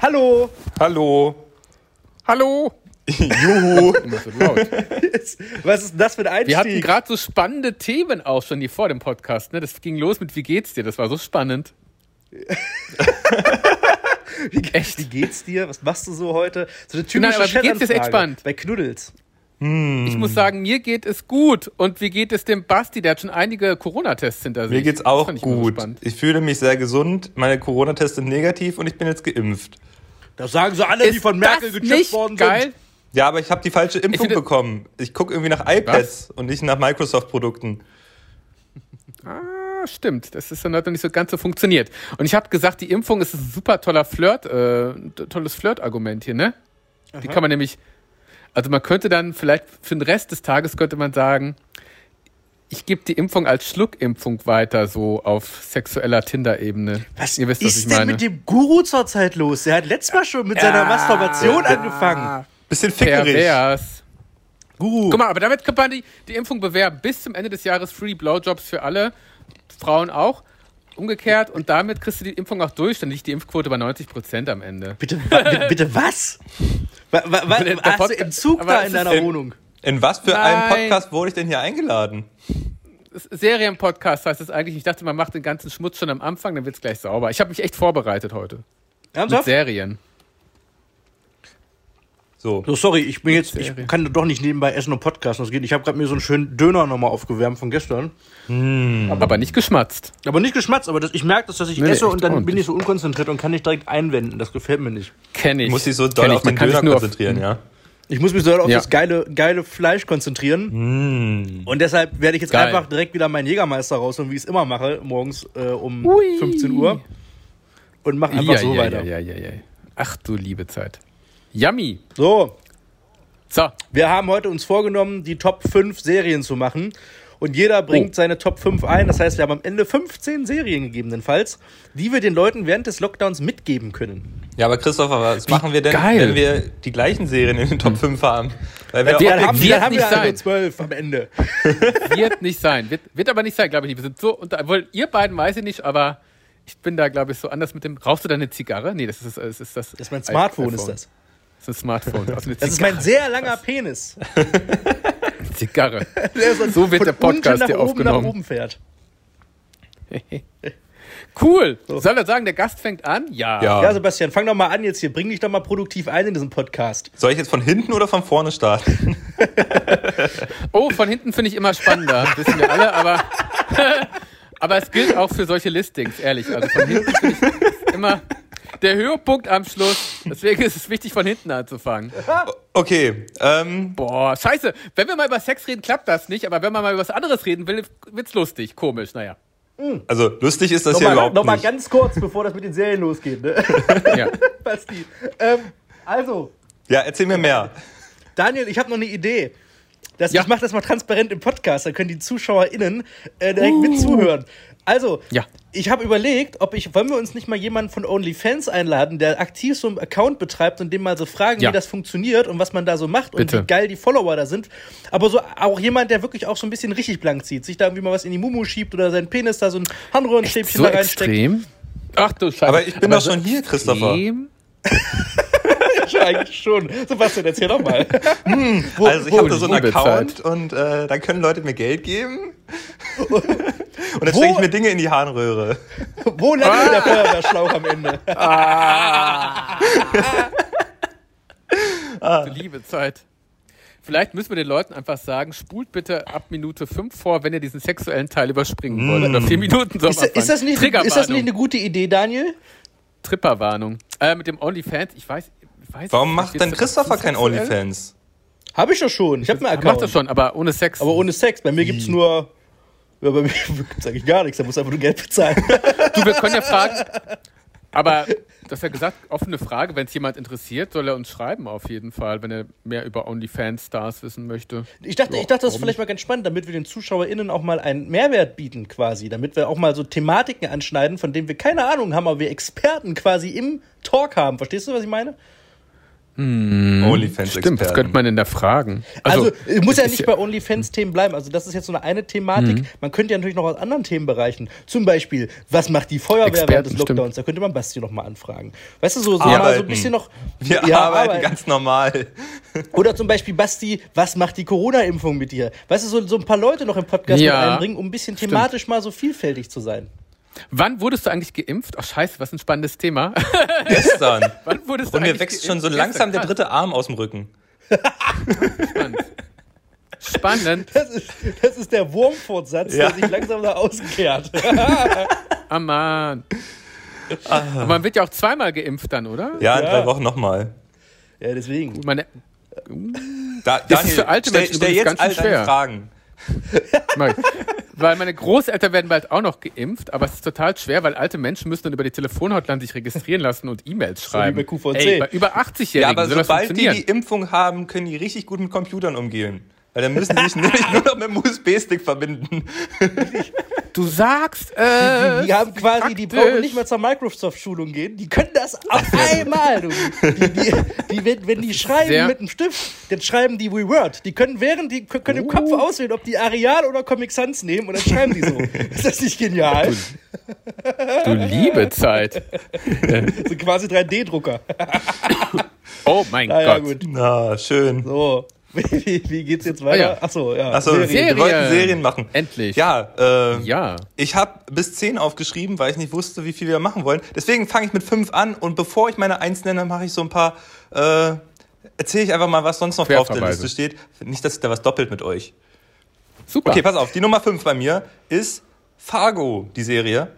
Hallo. Hallo. Hallo. Juhu. Was ist denn das für ein Einstieg? Wir hatten gerade so spannende Themen auch schon hier vor dem Podcast. Ne? Das ging los mit Wie geht's dir? Das war so spannend. wie, Echt? Wie geht's dir? Was machst du so heute? So eine typische Nein, aber wie geht's dir? Ist echt spannend. Bei Knuddels. Ich muss sagen, mir geht es gut. Und wie geht es dem Basti? Der hat schon einige Corona-Tests hinter sich. Mir geht's auch ich gut. Ich fühle mich sehr gesund. Meine Corona-Tests sind negativ und ich bin jetzt geimpft. Das sagen so alle, Ist die von Merkel gechippt worden geil? sind. Ja, aber ich habe die falsche Impfung finde- bekommen. Ich gucke irgendwie nach iPads und nicht nach Microsoft-Produkten. Ah, stimmt. Das ist dann hat noch nicht so ganz so funktioniert. Und ich habe gesagt, die Impfung ist ein super toller Flirt, äh, tolles Flirt-Argument hier, ne? Die kann man nämlich, also man könnte dann vielleicht für den Rest des Tages könnte man sagen, ich gebe die Impfung als Schluckimpfung weiter, so auf sexueller Tinder-Ebene. Was Ihr wisst, was ist ich denn meine. mit dem Guru zurzeit los? Der hat letztes Mal schon mit seiner Masturbation angefangen. Bisschen fickerig. Pervers. Guru. Guck mal, aber damit kann man die, die Impfung bewerben. Bis zum Ende des Jahres Free Blowjobs für alle, Frauen auch. Umgekehrt und damit kriegst du die Impfung auch durch, dann liegt die Impfquote bei 90 Prozent am Ende. Bitte, wa- bitte, bitte was? Wa, wa, wa, Der- der hast du Podcast- Entzug aber da es in deiner in- Wohnung? In was für einem Nein. Podcast wurde ich denn hier eingeladen? Serienpodcast heißt es eigentlich. Ich dachte, man macht den ganzen Schmutz schon am Anfang, dann wird's gleich sauber. Ich habe mich echt vorbereitet heute. Mit Ernsthaft? Serien. So. So, sorry, ich bin jetzt, ich kann doch nicht nebenbei essen und podcasten. Das geht. Ich habe gerade mir so einen schönen Döner nochmal aufgewärmt von gestern. Aber nicht geschmatzt. Aber nicht geschmatzt, aber das, ich merke das, dass ich Nee, esse und dann bin ich so unkonzentriert und kann nicht direkt einwenden. Das gefällt mir nicht. Kenn ich. Muss sich so doll auf den Döner nur auf- konzentrieren, ja? Ich muss mich so auf Ja. das geile, geile Fleisch konzentrieren. Und deshalb werde ich jetzt Geil. einfach direkt wieder meinen Jägermeister rausholen, wie ich es immer mache, morgens äh, um Ui. 15 Uhr. Und mache einfach ja, so ja, weiter. ja, ja, ja, ja. Ach du liebe Zeit. Yummy. So, So, wir haben heute uns vorgenommen, die Top 5 Serien zu machen. Und jeder bringt Oh. seine Top 5 ein. Das heißt, wir haben am Ende 15 Serien gegebenenfalls, die wir den Leuten während des Lockdowns mitgeben können. Ja, aber Christopher, was machen wir denn, geil. wenn wir die gleichen Serien in den Top 5 haben? Weil wir Wir- Dann haben, wird haben nicht wir sein. 12 am Ende. wird nicht sein. Wird, wird aber nicht sein, glaube ich nicht. Wir sind so unter, wohl, ihr beiden weiß ich nicht, aber ich bin da, glaube ich, so anders mit dem. Rauchst du da eine Zigarre? Nee, das ist das. Ist das, Das ist mein Smartphone, iPhone. ist das. Das ist ein Smartphone. Also eine Das ist mein sehr langer Penis. Zigarre. Der So wird der Podcast hier aufgenommen. nach oben fährt. Cool. Soll er sagen, der Gast fängt an? Ja. Ja. Ja, Sebastian, fang doch mal an jetzt hier. Bring dich doch mal produktiv ein in diesen Podcast. Soll ich jetzt von hinten oder von vorne starten? Oh, von hinten finde ich immer spannender. Wissen wir alle, aber. aber es gilt auch für solche Listings, ehrlich. Also von hinten finde ich immer der Höhepunkt am Schluss. Deswegen ist es wichtig, von hinten anzufangen. Okay, ähm, Boah, scheiße. Wenn wir mal über Sex reden, klappt das nicht. Aber wenn man mal über was anderes reden will, wird's lustig. Komisch, naja. also lustig ist das hier Nochmal überhaupt noch mal nicht. ganz kurz, bevor das mit den Serien losgeht. Ne? Ja. Basti. Ähm, also, Ja, erzähl mir mehr. Daniel, ich habe noch eine Idee. Das, Ja. Ich mache das mal transparent im Podcast, dann können die ZuschauerInnen äh, direkt mit zuhören. Also, Ja. ich habe überlegt, ob ich, wollen wir uns nicht mal jemanden von OnlyFans einladen, der aktiv so einen Account betreibt und dem mal so fragen, Ja. wie das funktioniert und was man da so macht Bitte. und wie geil die Follower da sind. Aber so auch jemand, der wirklich auch so ein bisschen richtig blank zieht, sich da irgendwie mal was in die Mumu schiebt oder seinen Penis da so ein Harnröhrenstäbchen So da reinsteckt. extrem. Ach du Scheiße. Aber ich bin doch schon hier, Christopher. Ja, eigentlich schon. Sebastian, erzähl doch mal. Also ich wo habe da so einen Account und äh, da können Leute mir Geld geben. und dann stecke ich mir Dinge in die Harnröhre. Wo landet der Feuerwehrschlauch am Ende? Du liebe Zeit. Vielleicht müssen wir den Leuten einfach sagen, spult bitte ab Minute 5 vor, wenn ihr diesen sexuellen Teil überspringen wollt. Oder vier Minuten so am Ist, ist, das nicht, ist das nicht eine gute Idee, Daniel? Tripperwarnung. Äh, mit dem OnlyFans, ich weiß, weiß Warum macht denn das Christopher kein? OnlyFans? Habe ich doch schon. Ich habe Er Account. macht das schon, aber ohne Sex. Aber ohne Sex. Bei mir gibt's nur. Ja, bei mir gibt's eigentlich gar nichts. Da muss einfach nur Geld bezahlen. du, wir können ja fragen. Aber du hast ja gesagt, offene Frage, wenn es jemand interessiert, soll er uns schreiben auf jeden Fall, wenn er mehr über OnlyFans-Stars wissen möchte. Ich dachte, Ja, ich dachte, das ist vielleicht mal ganz spannend, damit wir den ZuschauerInnen auch mal einen Mehrwert bieten, quasi. Damit wir auch mal so Thematiken anschneiden, von denen wir keine Ahnung haben, aber wir Experten quasi im Talk haben. Verstehst du, was ich meine? Stimmt, was OnlyFans-Experten. könnte man denn da fragen? Also, es muss ja nicht bei OnlyFans-Themen bleiben. Also, das ist jetzt so eine, eine Thematik. Man könnte ja natürlich noch aus anderen Themenbereichen. Zum Beispiel, was macht die Feuerwehr während Experten, des stimmt. Lockdowns? Da könnte man Basti noch mal anfragen. Weißt du, so, so mal so ein bisschen noch. Wir Ja, arbeiten arbeiten. ganz normal. Oder zum Beispiel, Basti, was macht die Corona-Impfung mit dir? Weißt du, so, so ein paar Leute noch im Podcast Ja, mit einbringen, um ein bisschen thematisch mal so vielfältig zu sein. Wann wurdest du eigentlich geimpft? Ach scheiße, was ein spannendes Thema. Gestern. Wann wurdest du Und mir wächst schon geimpft? so langsam der dritte Arm aus dem Rücken. Spannend. Spannend. Das ist, das ist der Wurmfortsatz, Ja. der sich langsam nach außen kehrt. Ah, Mann. Aber man wird ja auch zweimal geimpft dann, oder? Ja, in Ja. drei Wochen nochmal. ja, deswegen. Meine, Da, Das ist für alte stell, Menschen stell jetzt ganz all schwer. Fragen. Weil meine Großeltern werden bald auch noch geimpft, aber es ist total schwer, weil alte Menschen müssen dann über die Telefonhotline sich registrieren lassen und E-Mails wie schreiben. bei QVC. Ey, bei über 80-Jährigen Ja, aber sobald die die Impfung haben, können die richtig gut mit Computern umgehen. Weil dann müssen sie sich nämlich nur noch mit dem USB-Stick verbinden. du sagst, äh, Die, die haben quasi, die praktisch. brauchen nicht mehr zur Microsoft-Schulung gehen. Die können das auf einmal. Du. Die, die, die, wenn, wenn die schreiben Sehr- mit einem Stift, dann schreiben die WeWord. Die können während, die können im Kopf auswählen, ob die Arial oder Comic Sans nehmen und dann schreiben die so. Ist das nicht genial? du liebe Zeit. So quasi 3D-Drucker. Oh mein Naja, Gott. gut. Na, schön. So. Wie, wie, geht's jetzt weiter? Ah, ja. Achso, ja. Achso, Serien. Wir wollten Serien machen. Endlich. Ja, äh, Ja. ich habe bis 10 aufgeschrieben, weil ich nicht wusste, wie viel wir machen wollen. Deswegen fange ich mit 5 an und bevor ich meine 1 nenne, mache ich so ein paar, äh, erzähle ich einfach mal, was sonst noch auf der. Liste steht. Nicht, dass ich da was doppelt mit euch. Super. Okay, pass auf, die Nummer 5 bei mir ist Fargo, die Serie.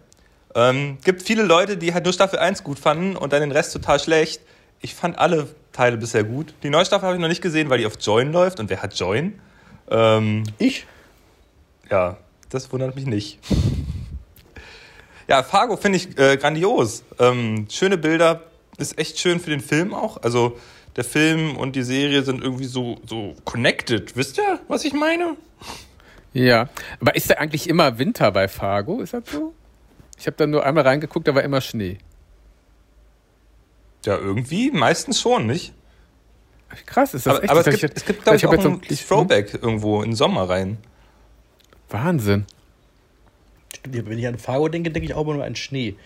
Ähm, gibt viele Leute, die halt nur Staffel 1 gut fanden und dann den Rest total schlecht. Ich fand alle Teile bisher gut. Die neue Staffel habe ich noch nicht gesehen, weil die auf Join läuft. Und wer hat Join? Ähm, Ich? ja, das wundert mich nicht. Ja, Fargo finde ich äh, grandios. Ähm, schöne Bilder, ist echt schön für den Film auch. Also der Film und die Serie sind irgendwie so, so connected. Wisst ihr, was ich meine? Ja. Aber ist da eigentlich immer Winter bei Fargo? Ist das so? Ich habe da nur einmal reingeguckt, da war immer Schnee. Ja, irgendwie, meistens schon, nicht? Krass, ist das Aber, echt? aber es gibt, hab ich- es gibt glaube ich, hab auch jetzt so- ein ich- Throwback irgendwo in den Sommer rein. Wahnsinn. Stimmt, Wenn ich an Fargo denke, denke ich auch immer nur an Schnee.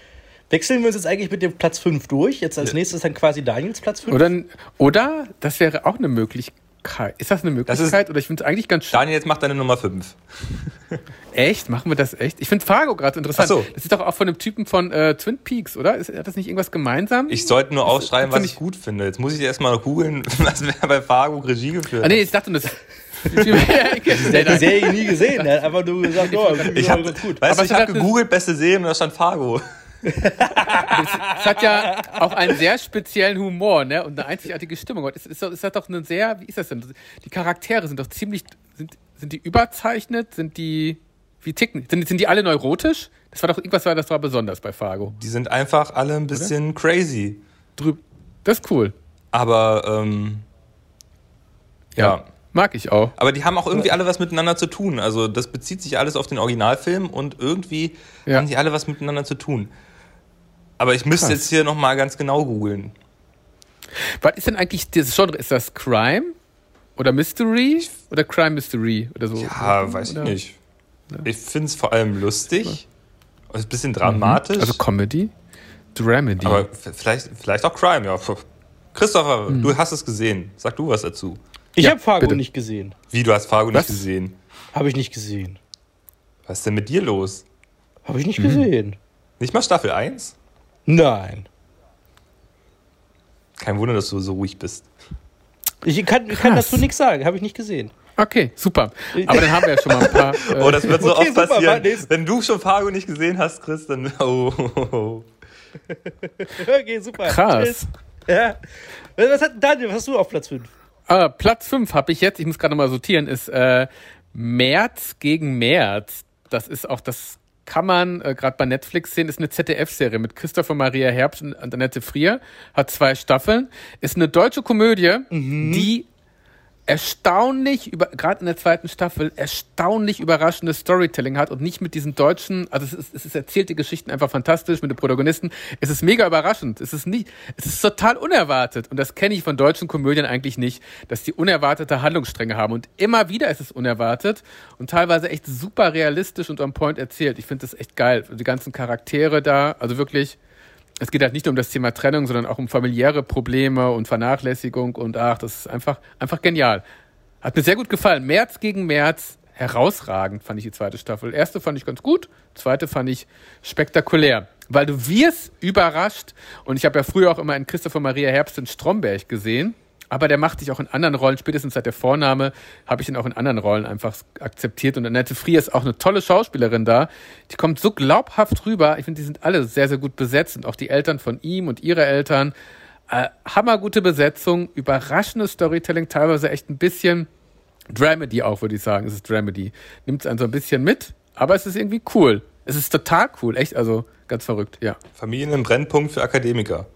Wechseln wir uns jetzt eigentlich mit dem Platz 5 durch. Jetzt als nächstes dann quasi Daniels Platz 5. Oder, oder das wäre auch eine Möglichkeit. Ist das eine Möglichkeit? oder ich finde es eigentlich ganz schön. Daniel, jetzt mach deine Nummer 5. Echt? Machen wir das echt? Ich finde Fargo gerade interessant. Ach so. Das ist doch auch von dem Typen von äh, Twin Peaks, oder? Ist, hat das nicht irgendwas gemeinsam? Ich sollte nur aufschreiben, was ich ich- gut finde. Jetzt muss ich erst mal googeln, was wer bei Fargo Regie geführt ah, nee, ich dachte, das. Der hat die Serie nie gesehen. Der hat einfach nur gesagt, oh, Ich habe ganz gut. weißt Aber du, ich ich hab dachte- gegoogelt, beste Serien und da stand Fargo. Es hat ja auch einen sehr speziellen Humor, ne? Und eine einzigartige Stimmung. Ist, ist, ist das doch eine sehr, wie ist das denn? Die Charaktere sind doch ziemlich, sind, sind die überzeichnet? Sind die, wie ticken? Sind, sind die alle neurotisch? Das war doch, irgendwas war das war besonders bei Fargo. Die sind einfach alle ein bisschen crazy. Drüb, das ist cool. Aber, ähm, ja. Mag ich auch. Aber die haben auch irgendwie alle was miteinander zu tun. Also das bezieht sich alles auf den Originalfilm und irgendwie Ja. haben die alle was miteinander zu tun. Aber ich müsste Krass. jetzt hier nochmal ganz genau googeln. Was ist denn eigentlich das Genre? Ist das Crime? Oder Mystery? Oder Crime Mystery? Oder so? Ja, weiß ich Oder- nicht. Ich finde es vor allem lustig. Und ist ein bisschen dramatisch. Also Comedy? Dramedy. aber vielleicht, vielleicht auch Crime, ja. Christopher, Mhm. du hast es gesehen. Sag du was dazu. Ich Ja, habe Fargo bitte. nicht gesehen. Wie, du hast Fargo Was? nicht gesehen? Habe ich nicht gesehen. Was ist denn mit dir los? Habe ich nicht Mhm. gesehen. Nicht mal Staffel 1? Nein. Kein Wunder, dass du so ruhig bist. Ich kann, ich kann dazu nichts sagen. Habe ich nicht gesehen. Okay, super. Aber dann haben wir ja schon mal ein paar. Äh, Oh, das wird so Okay, oft super, passieren. jetzt- Wenn du schon Fargo nicht gesehen hast, Chris, dann. Oh, oh, oh. Okay, super. Krass. Tschüss. Ja. Was hat Daniel, was hast du auf Platz 5? äh, Platz 5 habe ich jetzt, ich muss gerade mal sortieren, ist äh, März gegen März. Das ist auch, das kann man äh, gerade bei Netflix sehen, ist eine ZDF-Serie mit Christopher Maria Herbst und Annette Frier, hat zwei Staffeln, ist eine deutsche Komödie, die erstaunlich, gerade in der zweiten Staffel, erstaunlich überraschendes Storytelling hat und nicht mit diesen deutschen, also es ist, es ist erzählt die Geschichten einfach fantastisch mit den Protagonisten. Es ist mega überraschend. Es ist nicht, es ist total unerwartet. Und das kenne ich von deutschen Komödien eigentlich nicht, dass die unerwartete Handlungsstränge haben. Und immer wieder ist es unerwartet und teilweise echt super realistisch und on point erzählt. Ich finde das echt geil. Die ganzen Charaktere da, also wirklich, es geht halt nicht nur um das Thema Trennung, sondern auch um familiäre Probleme und Vernachlässigung und ach, das ist einfach, einfach genial. Hat mir sehr gut gefallen. März gegen März, herausragend fand ich die zweite Staffel. Erste fand ich ganz gut, zweite fand ich spektakulär. Weil du wirst überrascht und ich habe ja früher auch immer in Christopher Maria Herbst in Stromberg gesehen aber der macht sich auch in anderen Rollen, spätestens seit der Vorname, habe ich ihn auch in anderen Rollen einfach akzeptiert. Und Annette Frier ist auch eine tolle Schauspielerin da. Die kommt so glaubhaft rüber. Ich finde, die sind alle sehr, sehr gut besetzt und auch die Eltern von ihm und ihre Eltern. Äh, hammergute Besetzung, überraschendes Storytelling, teilweise echt ein bisschen Dramedy auch, würde ich sagen. Es ist Dramedy. Nimmt es einen so ein bisschen mit, aber es ist irgendwie cool. Es ist total cool, echt, also ganz verrückt, ja. Familien im Brennpunkt für Akademiker.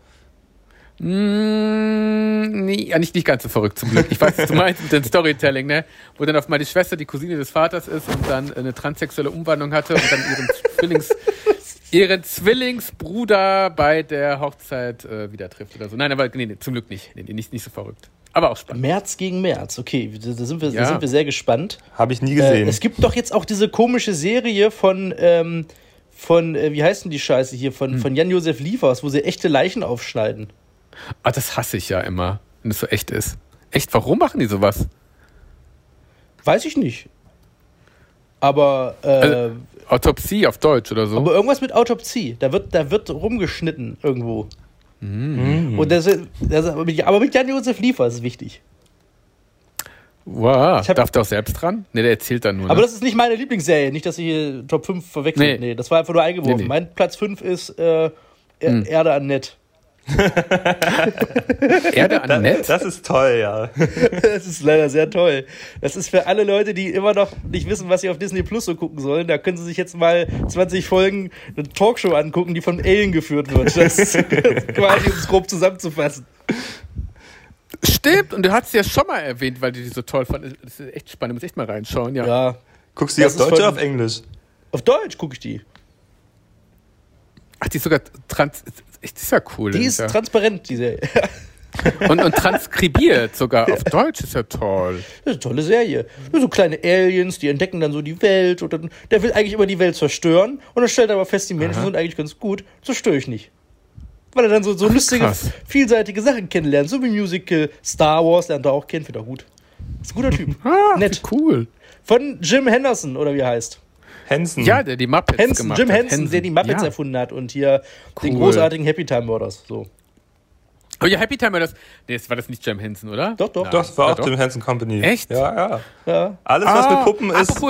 Mm, nee, ja, nicht, nicht ganz so verrückt zum Glück. Ich weiß, was du meinst mit dem Storytelling, ne? Wo dann auf mal die Schwester die Cousine des Vaters ist und dann eine transsexuelle Umwandlung hatte und dann ihren Zwillings, ihren Zwillingsbruder bei der Hochzeit äh, wieder trifft oder so. Nein, aber nee, nee zum Glück nicht. Nee, nicht, nicht so verrückt. Aber auch spannend. März gegen März, okay, da sind wir, ja. da sind wir sehr gespannt. Habe ich nie gesehen. Äh, es gibt doch jetzt auch diese komische Serie von, ähm, von äh, wie heißt denn die Scheiße hier, von, hm. von Jan-Josef Liefers, wo sie echte Leichen aufschneiden. Ah, das hasse ich ja immer, wenn es so echt ist. Echt, warum machen die sowas? Weiß ich nicht. Aber. Äh, also, Autopsie auf Deutsch oder so. Aber irgendwas mit Autopsie. Da wird, da wird rumgeschnitten irgendwo. Mm. Und das, das, aber mit Jan-Josef Liefer ist wichtig. Wow, ich hab, darf der auch selbst dran? Ne, der erzählt dann nur. Ne? Aber das ist nicht meine Lieblingsserie. Nicht, dass ich hier Top 5 verwechselt. Nee. nee, das war einfach nur eingeworfen. Nee, nee. Mein Platz 5 ist äh, hm. Erde an Nett. Erde an Netz? Das ist toll, ja. das ist leider sehr toll. Das ist für alle Leute, die immer noch nicht wissen, was sie auf Disney Plus so gucken sollen. Da können sie sich jetzt mal 20 Folgen eine Talkshow angucken, die von Alien geführt wird. Das ist quasi, um es grob zusammenzufassen. Stimmt, und du hast es ja schon mal erwähnt, weil du die so toll fand. Das ist echt spannend, muss echt mal reinschauen, ja. ja. Guckst du die auf Deutsch oder auf Englisch? Auf Deutsch gucke ich die. Ach, die ist sogar trans das ist ja cool. Die ist ja. transparent, diese. und, und transkribiert sogar auf Deutsch ist ja toll. Das ist eine tolle Serie. So kleine Aliens, die entdecken dann so die Welt und dann, der will eigentlich immer die Welt zerstören und dann stellt er aber fest, die Menschen Aha. sind eigentlich ganz gut, zerstöre ich nicht. Weil er dann so, so Ach, lustige, krass. vielseitige Sachen kennenlernt, so wie Musical, Star Wars lernt er auch kennen, finde er gut. Ist ein guter Typ. ah, Nett. Cool. Von Jim Henderson, oder wie er heißt. Henson. Ja, der die Muppets Henson, gemacht Jim Henson, Henson, der die Muppets ja. erfunden hat und hier cool. den großartigen Happy Time Murders. So. Oh ja, Happy Time Murders. Nee, das war das nicht Jim Henson, oder? Doch, doch. Ja. Doch, das war auch Jim Henson Company. Echt? Ja, ja. ja. Alles, was ah, mit Puppen ist.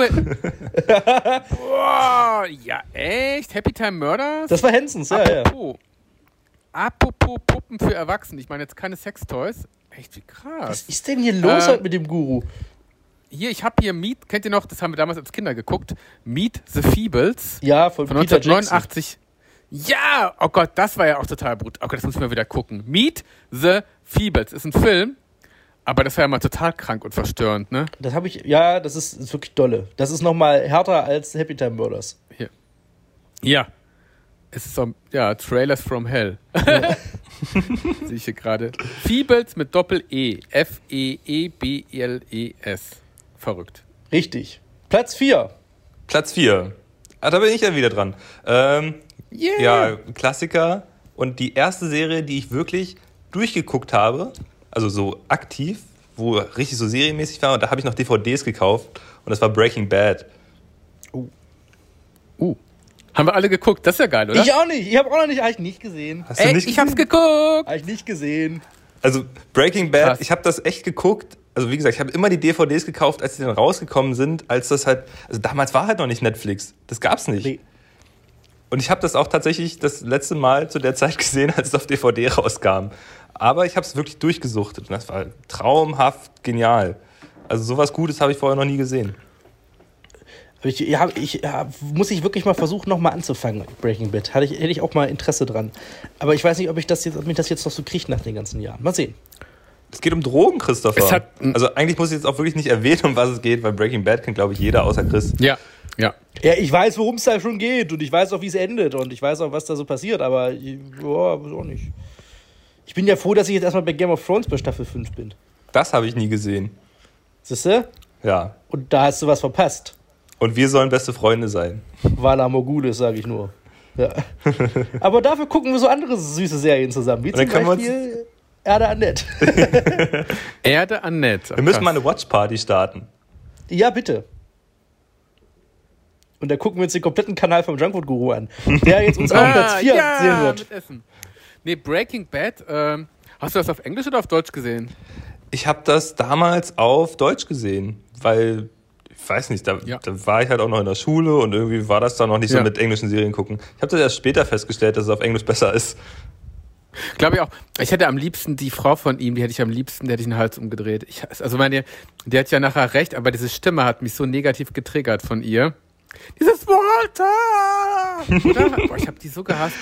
oh, ja, echt? Happy Time Murders? Das war Hensons, ja, apropos, ja. Apropos Puppen für Erwachsene. Ich meine jetzt keine Sextoys. Echt, wie krass. Was ist denn hier los äh, mit dem Guru? Hier, ich habe hier Meet, kennt ihr noch, das haben wir damals als Kinder geguckt, Meet the Feebles. Ja, von, von 1989. Ja, oh Gott, das war ja auch total brutal. Oh Gott, das muss ich mal wieder gucken. Meet the Feebles ist ein Film, aber das war ja mal total krank und verstörend, ne? Das habe ich, ja, das ist, ist wirklich dolle. Das ist nochmal härter als Happy Time Murders. Hier. Ja. Es ist so, ja, Trailers from Hell. Ja. Sehe ich hier gerade. Feebles mit Doppel-E. F-E-E-B-L-E-S. Verrückt. Richtig. Platz 4. Platz 4. Ah, da bin ich ja wieder dran. Ähm, yeah. Ja, Klassiker. Und die erste Serie, die ich wirklich durchgeguckt habe, also so aktiv, wo richtig so serienmäßig war, und da habe ich noch DVDs gekauft und das war Breaking Bad. Uh. Uh. Haben wir alle geguckt, das ist ja geil, oder? Ich auch nicht. Ich habe auch noch nicht, eigentlich nicht gesehen. Hast Ey, nicht ich gesehen? hab's geguckt. Habe ich nicht gesehen. Also Breaking Bad, Krass. ich habe das echt geguckt also wie gesagt, ich habe immer die DVDs gekauft, als die dann rausgekommen sind, als das halt, also damals war halt noch nicht Netflix. Das gab's nicht. Nee. Und ich habe das auch tatsächlich das letzte Mal zu der Zeit gesehen, als es auf DVD rauskam. Aber ich habe es wirklich durchgesuchtet und das war traumhaft genial. Also sowas Gutes habe ich vorher noch nie gesehen. Ich, ja, ich ja, muss ich wirklich mal versuchen, nochmal anzufangen, Breaking Bad. Hatte ich, hätte ich auch mal Interesse dran. Aber ich weiß nicht, ob ich das jetzt, ob mich das jetzt noch so kriegt nach den ganzen Jahren. Mal sehen. Es geht um Drogen, Christopher. Es hat- also eigentlich muss ich jetzt auch wirklich nicht erwähnen, um was es geht, weil Breaking Bad kennt, glaube ich, jeder außer Chris. Ja, ja. Ja, ich weiß, worum es da schon geht und ich weiß auch, wie es endet und ich weiß auch, was da so passiert, aber weiß auch nicht. Ich bin ja froh, dass ich jetzt erstmal bei Game of Thrones bei Staffel 5 bin. Das habe ich nie gesehen. Siehst du? Ja. Und da hast du was verpasst. Und wir sollen beste Freunde sein. Vala Mogulis, sage ich nur. Ja. aber dafür gucken wir so andere süße Serien zusammen, wie zum können wir uns- Beispiel Erde. Erde Annette. Wir müssen mal eine Watchparty starten. ja, bitte. Und da gucken wir uns den kompletten Kanal vom Junkfood Guru an, der jetzt uns auf Platz 4 Ah, ja, sehen wird. mit Essen. Nee, Breaking Bad, ähm, hast du das auf Englisch oder auf Deutsch gesehen? Ich habe das damals auf Deutsch gesehen, weil ich weiß nicht, da, Ja. da war ich halt auch noch in der Schule und irgendwie war das dann noch nicht so Ja. mit englischen Serien gucken. Ich habe das erst später festgestellt, dass es auf Englisch besser ist. Glaube ich auch. Ich hätte am liebsten die Frau von ihm, die hätte ich am liebsten, der hätte ich den Hals umgedreht. Ich, also meine, die hat ja nachher recht, aber diese Stimme hat mich so negativ getriggert von ihr. Dieses Walter! Boah, ich habe die so gehasst.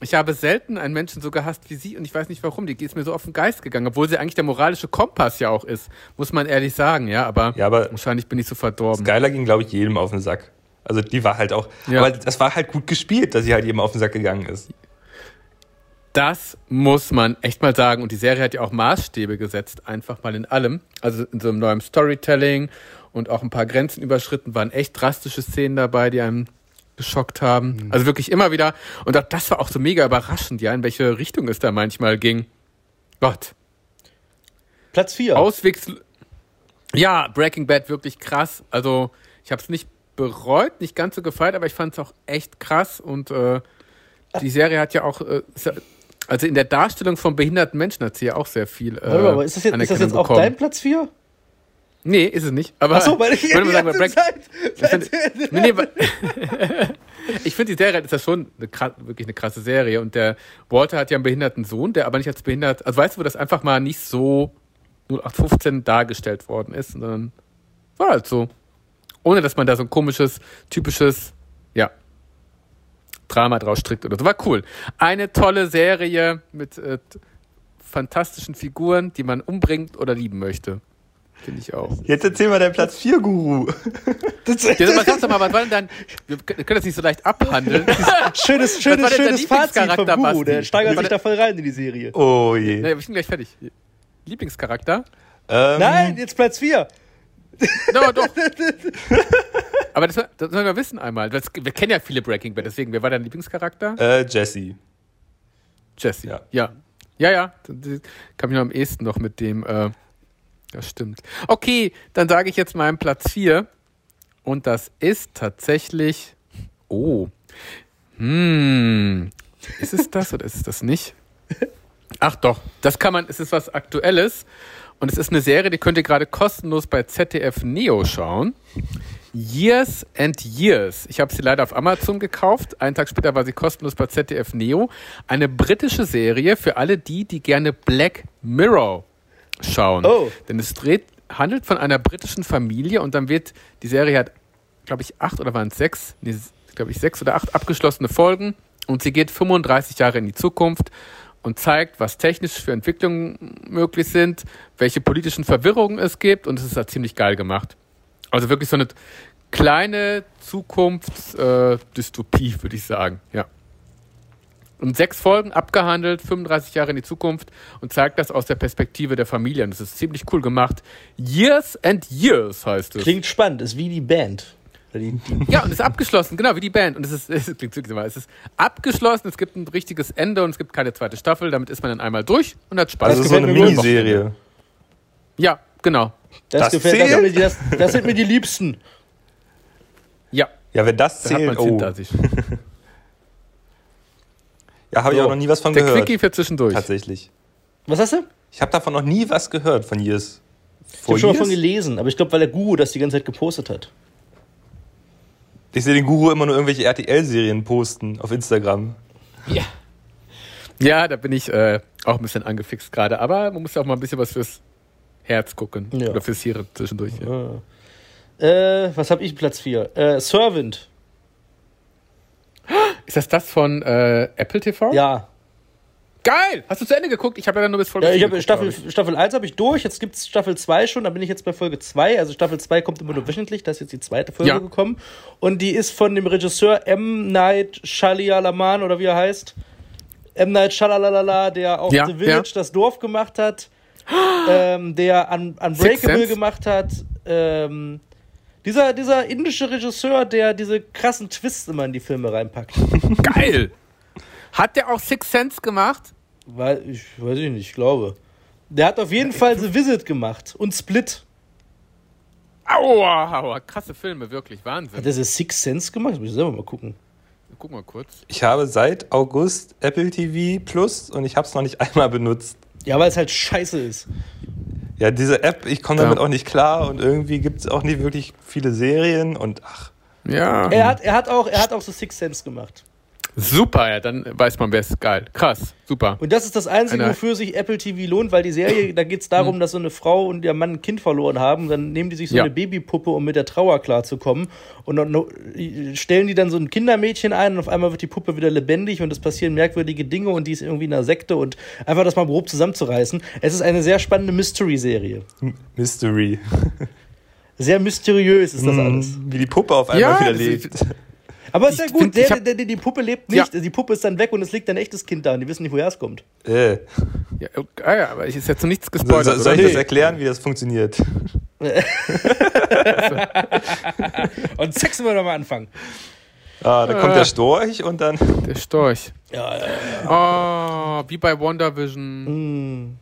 Ich habe selten einen Menschen so gehasst wie sie und ich weiß nicht warum. Die ist mir so auf den Geist gegangen, obwohl sie eigentlich der moralische Kompass ja auch ist, muss man ehrlich sagen, ja. Aber, Ja, aber wahrscheinlich bin ich so verdorben. Skylar ging, glaube ich, jedem auf den Sack. Also die war halt auch, Ja. aber das war halt gut gespielt, dass sie halt jedem auf den Sack gegangen ist. Das muss man echt mal sagen. Und die Serie hat ja auch Maßstäbe gesetzt, einfach mal in allem. Also in so einem neuen Storytelling und auch ein paar Grenzen überschritten, waren echt drastische Szenen dabei, die einem geschockt haben. Also wirklich immer wieder. Und auch das war auch so mega überraschend, ja, in welche Richtung es da manchmal ging. Gott. Platz 4. Auswegs. Ja, Breaking Bad wirklich krass. Also, ich habe es nicht bereut, nicht ganz so gefeiert, aber ich fand es auch echt krass. Und äh, die Serie hat ja auch, äh, also in der Darstellung von behinderten Menschen hat sie ja auch sehr viel. Äh, aber ist das jetzt, ist das jetzt auch dein Platz 4? Nee, ist es nicht. Aber Achso, weil ich würde mal sagen, ich Zeit. find, nee, weil- ich finde, die Serie ist ja schon eine, wirklich eine krasse Serie. Und der Walter hat ja einen behinderten Sohn, der aber nicht als behindert, also weißt du, wo das einfach mal nicht so 0815 dargestellt worden ist, sondern war halt so. Ohne, dass man da so ein komisches, typisches, ja, Drama draus strickt oder so. War cool. Eine tolle Serie mit äh, fantastischen Figuren, die man umbringt oder lieben möchte. Finde ich auch. Jetzt erzähl mal deinen Platz 4 Guru. Ja, aber sag doch mal, was war denn dann? Wir können das nicht so leicht abhandeln. Schönes, schönes, dein schönes Fazit vom Guru. Basti? Der steigert sich da voll rein in die Serie. Oh je. nee, wir sind gleich fertig. Lieblingscharakter? Ähm, Nein, jetzt Platz 4. No, doch. Aber das, das sollen wir wissen einmal. Das, wir kennen ja viele Breaking Bad, deswegen, wer war dein Lieblingscharakter? Äh, Jesse. Jesse. Ja. Ja. Ja, ja. Kann mich noch am ehesten noch mit dem, äh, das stimmt. Okay, dann sage ich jetzt meinen Platz 4. Und das ist tatsächlich. Oh. Hm. Ist es das oder ist es das nicht? Ach doch, das kann man, es ist was Aktuelles. Und es ist eine Serie, die könnt ihr gerade kostenlos bei ZDF Neo schauen. Years and Years. Ich habe sie leider auf Amazon gekauft. Einen Tag später war sie kostenlos bei ZDF Neo. Eine britische Serie für alle die, die gerne Black Mirror schauen. Oh. Denn es dreht, handelt von einer britischen Familie und dann wird, die Serie hat, glaube ich, acht oder waren es sechs, nee, glaube ich, sechs oder acht abgeschlossene Folgen und sie geht 35 Jahre in die Zukunft und zeigt, was technisch für Entwicklungen möglich sind, welche politischen Verwirrungen es gibt und es ist halt ziemlich geil gemacht. Also wirklich so eine kleine Zukunftsdystopie, äh, würde ich sagen, ja. Und sechs Folgen abgehandelt, 35 Jahre in die Zukunft und zeigt das aus der Perspektive der Familie. Und das ist ziemlich cool gemacht. Years and Years heißt es. Klingt spannend, ist wie die Band. Die, Ja, und es ist abgeschlossen, genau, wie die Band. Und es ist, es klingt wirklich es ist abgeschlossen, es gibt ein richtiges Ende und es gibt keine zweite Staffel. Damit ist man dann einmal durch und hat Spaß. Das so eine mir. Miniserie. Ja, genau. das, Das gefällt das, sind mir zählt? die- das, das sind mir die Liebsten. Ja, Ja, wenn das da hat man zählt, es oh. hinter sich. Ja, habe ich So. auch noch nie was von Der gehört. Quickie für zwischendurch. Tatsächlich. Was hast du? Ich habe davon noch nie was gehört von Years. Ich habe schon mal von gelesen, aber ich glaube, weil der Guru das die ganze Zeit gepostet hat. Ich sehe den Guru immer nur irgendwelche RTL-Serien posten auf Instagram. Ja. Ja, da bin ich äh, auch ein bisschen angefixt gerade. Aber man muss ja auch mal ein bisschen was fürs Herz gucken. Ja. Oder fürs Hirn zwischendurch. Ja. Äh, was habe ich Platz 4? Äh, Servant. Ist das das von äh, Apple TV? Ja. Geil! Hast du zu Ende geguckt? Ich habe ja nur bis Folge Ja, ich 4 habe geguckt, Staffel, glaub Staffel 1 habe ich durch, jetzt gibt's Staffel 2 schon, da bin ich jetzt bei Folge 2. Also Staffel 2 kommt immer nur wöchentlich, da ist jetzt die zweite Folge Ja. gekommen. Und die ist von dem Regisseur M. Night Shyamalan oder wie er heißt. M. Night Shyamalan, der auch Ja, The Village, das Dorf gemacht hat. ähm, der Un Unbreakable gemacht hat. Ähm, dieser, dieser indische Regisseur, der diese krassen Twists immer in die Filme reinpackt. ich. Geil! Hat der auch Six Sense gemacht? Weil, ich weiß ich nicht, ich glaube. Der hat auf jeden Fall The Visit gemacht und Split. Aua, aua, krasse Filme, wirklich, Hat Wahnsinn. er das Six Sense gemacht? Das muss ich selber mal gucken. Guck mal kurz. Ich habe seit August Apple TV Plus und ich habe es noch nicht einmal benutzt. Ja, weil es halt scheiße ist. Ja, diese App, ich komme Ja. damit auch nicht klar und irgendwie gibt es auch nicht wirklich viele Serien und ach, Ja. Er hat, er hat auch, er hat auch so Six Sense gemacht. Super, ja, dann weiß man, wer ist geil. Krass, super. Und das ist das Einzige, Eine- wofür sich Apple TV lohnt, weil die Serie, da geht es darum, dass so eine Frau und ihr Mann ein Kind verloren haben. Dann nehmen die sich so Ja. eine Babypuppe, um mit der Trauer klarzukommen. Und dann stellen die dann so ein Kindermädchen ein und auf einmal wird die Puppe wieder lebendig und es passieren merkwürdige Dinge und die ist irgendwie in einer Sekte und einfach das mal grob zusammenzureißen. Es ist eine sehr spannende Mystery-Serie. Mystery. Sehr mysteriös ist das alles. Wie die Puppe auf einmal Ja, wieder lebt. Aber ist ja gut, find, der, hab- der, der, die Puppe lebt Ja. nicht. Die Puppe ist dann weg und es liegt ein echtes Kind da und die wissen nicht, woher es kommt. Äh. Ja, okay, ah ja, aber ich ist jetzt noch nichts So, gespoilert. so, soll ich das erklären, wie das funktioniert? Und Sex wollen wir mal anfangen. Ah, da kommt Ah. der Storch und dann. Der Storch. Ja, ja, Oh, wie bei WandaVision. Hm.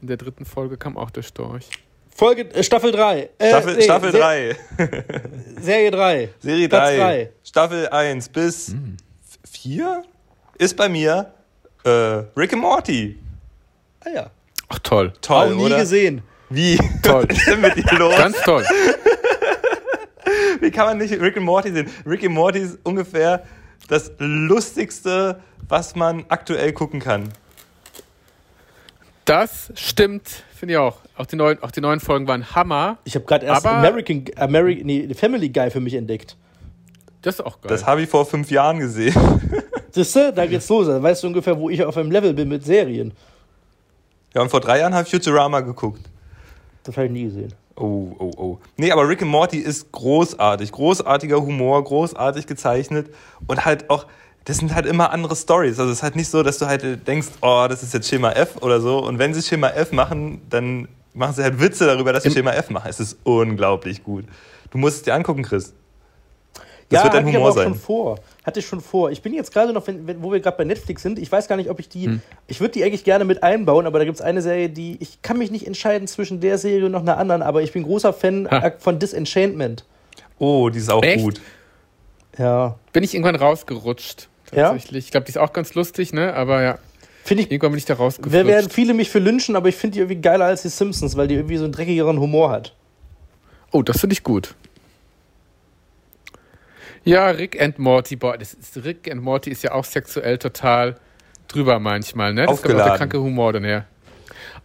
In der dritten Folge kam auch der Storch. Folge, äh, Staffel 3. Äh, Staffel, nee, Staffel Se- 3, Serie 3. Serie Platz 3, drei. Staffel 1 bis 4 ist bei mir äh, Rick and Morty. Ah ja. Ach toll. Toll, Auch nie oder? gesehen. Wie? Toll. Was ist denn mit dir los? Ganz toll. Wie kann man nicht Rick and Morty sehen? Rick and Morty ist ungefähr das lustigste, was man aktuell gucken kann. Das stimmt, finde ich auch. Auch die, neuen, auch die neuen Folgen waren Hammer. Ich habe gerade erst American, American, nee, Family Guy für mich entdeckt. Das ist auch geil. Das habe ich vor fünf Jahren gesehen. Siehste, da geht's los. Da weißt du ungefähr, wo ich auf einem Level bin mit Serien. Ja, und vor drei Jahren habe ich Futurama geguckt. Das habe ich nie gesehen. Oh, oh, oh. Nee, aber Rick and Morty ist großartig. Großartiger Humor, großartig gezeichnet und halt auch, das sind halt immer andere Stories. Also es ist halt nicht so, dass du halt denkst, oh, das ist jetzt Schema F oder so. Und wenn sie Schema F machen, dann machen sie halt Witze darüber, dass sie Schema F machen. Es ist unglaublich gut. Du musst es dir angucken, Chris. Das ja, wird dein hatte ich Humor aber auch sein. schon vor. Hatte ich schon vor. Ich bin jetzt gerade noch, wenn, wenn, wo wir gerade bei Netflix sind, ich weiß gar nicht, ob ich die, ich würde die eigentlich gerne mit einbauen, aber da gibt es eine Serie, die, ich kann mich nicht entscheiden zwischen der Serie und noch einer anderen, aber ich bin großer Fan Ha. von Disenchantment. Oh, die ist auch Echt? gut. Ja. bin ich irgendwann rausgerutscht. Ja? Tatsächlich. Ich glaube, die ist auch ganz lustig, ne? Aber ja, Finde ich, irgendwann bin ich da wer werden rausgeflutscht. viele mich für lynchen, aber ich finde die irgendwie geiler als die Simpsons, weil die irgendwie so einen dreckigeren Humor hat. Oh, das finde ich gut. Ja, Rick and Morty, boah, das ist, Rick and Morty ist ja auch sexuell total drüber manchmal, ne? Das kommt auch der Aufgeladen. kranke Humor dann her.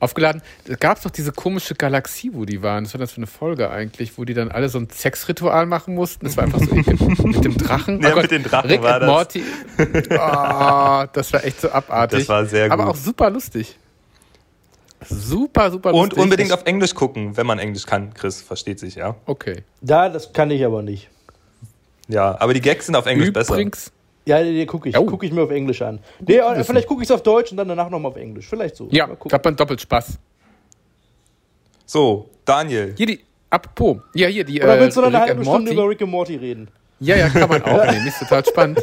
Aufgeladen. Da gab es doch diese komische Galaxie, wo die waren. Was war das für eine Folge eigentlich, wo die dann alle so ein Sexritual machen mussten? Das war einfach so irgendwie mit dem Drachen. Ja, Oh Gott, mit den Drachen Rick war das. Morty. Oh, das war echt so abartig. Das war sehr Aber gut. auch super lustig. Super, super Und lustig. unbedingt auf Englisch gucken, wenn man Englisch kann. Chris, versteht sich, ja? Okay. Da, das kann ich aber nicht. Ja, aber die Gags sind auf Englisch besser. Ja, die, die gucke ich. Oh. Gucke ich mir auf Englisch an. Nee, äh, vielleicht gucke ich es auf Deutsch und dann danach nochmal auf Englisch. Vielleicht so. ja, hat man doppelt Spaß. So, Daniel. Hier die, apropos, ja, hier die. Oder äh, willst du noch eine Rick halbe Stunde über Rick und Morty reden? Ja, ja, kann man auch nehmen, ist total spannend.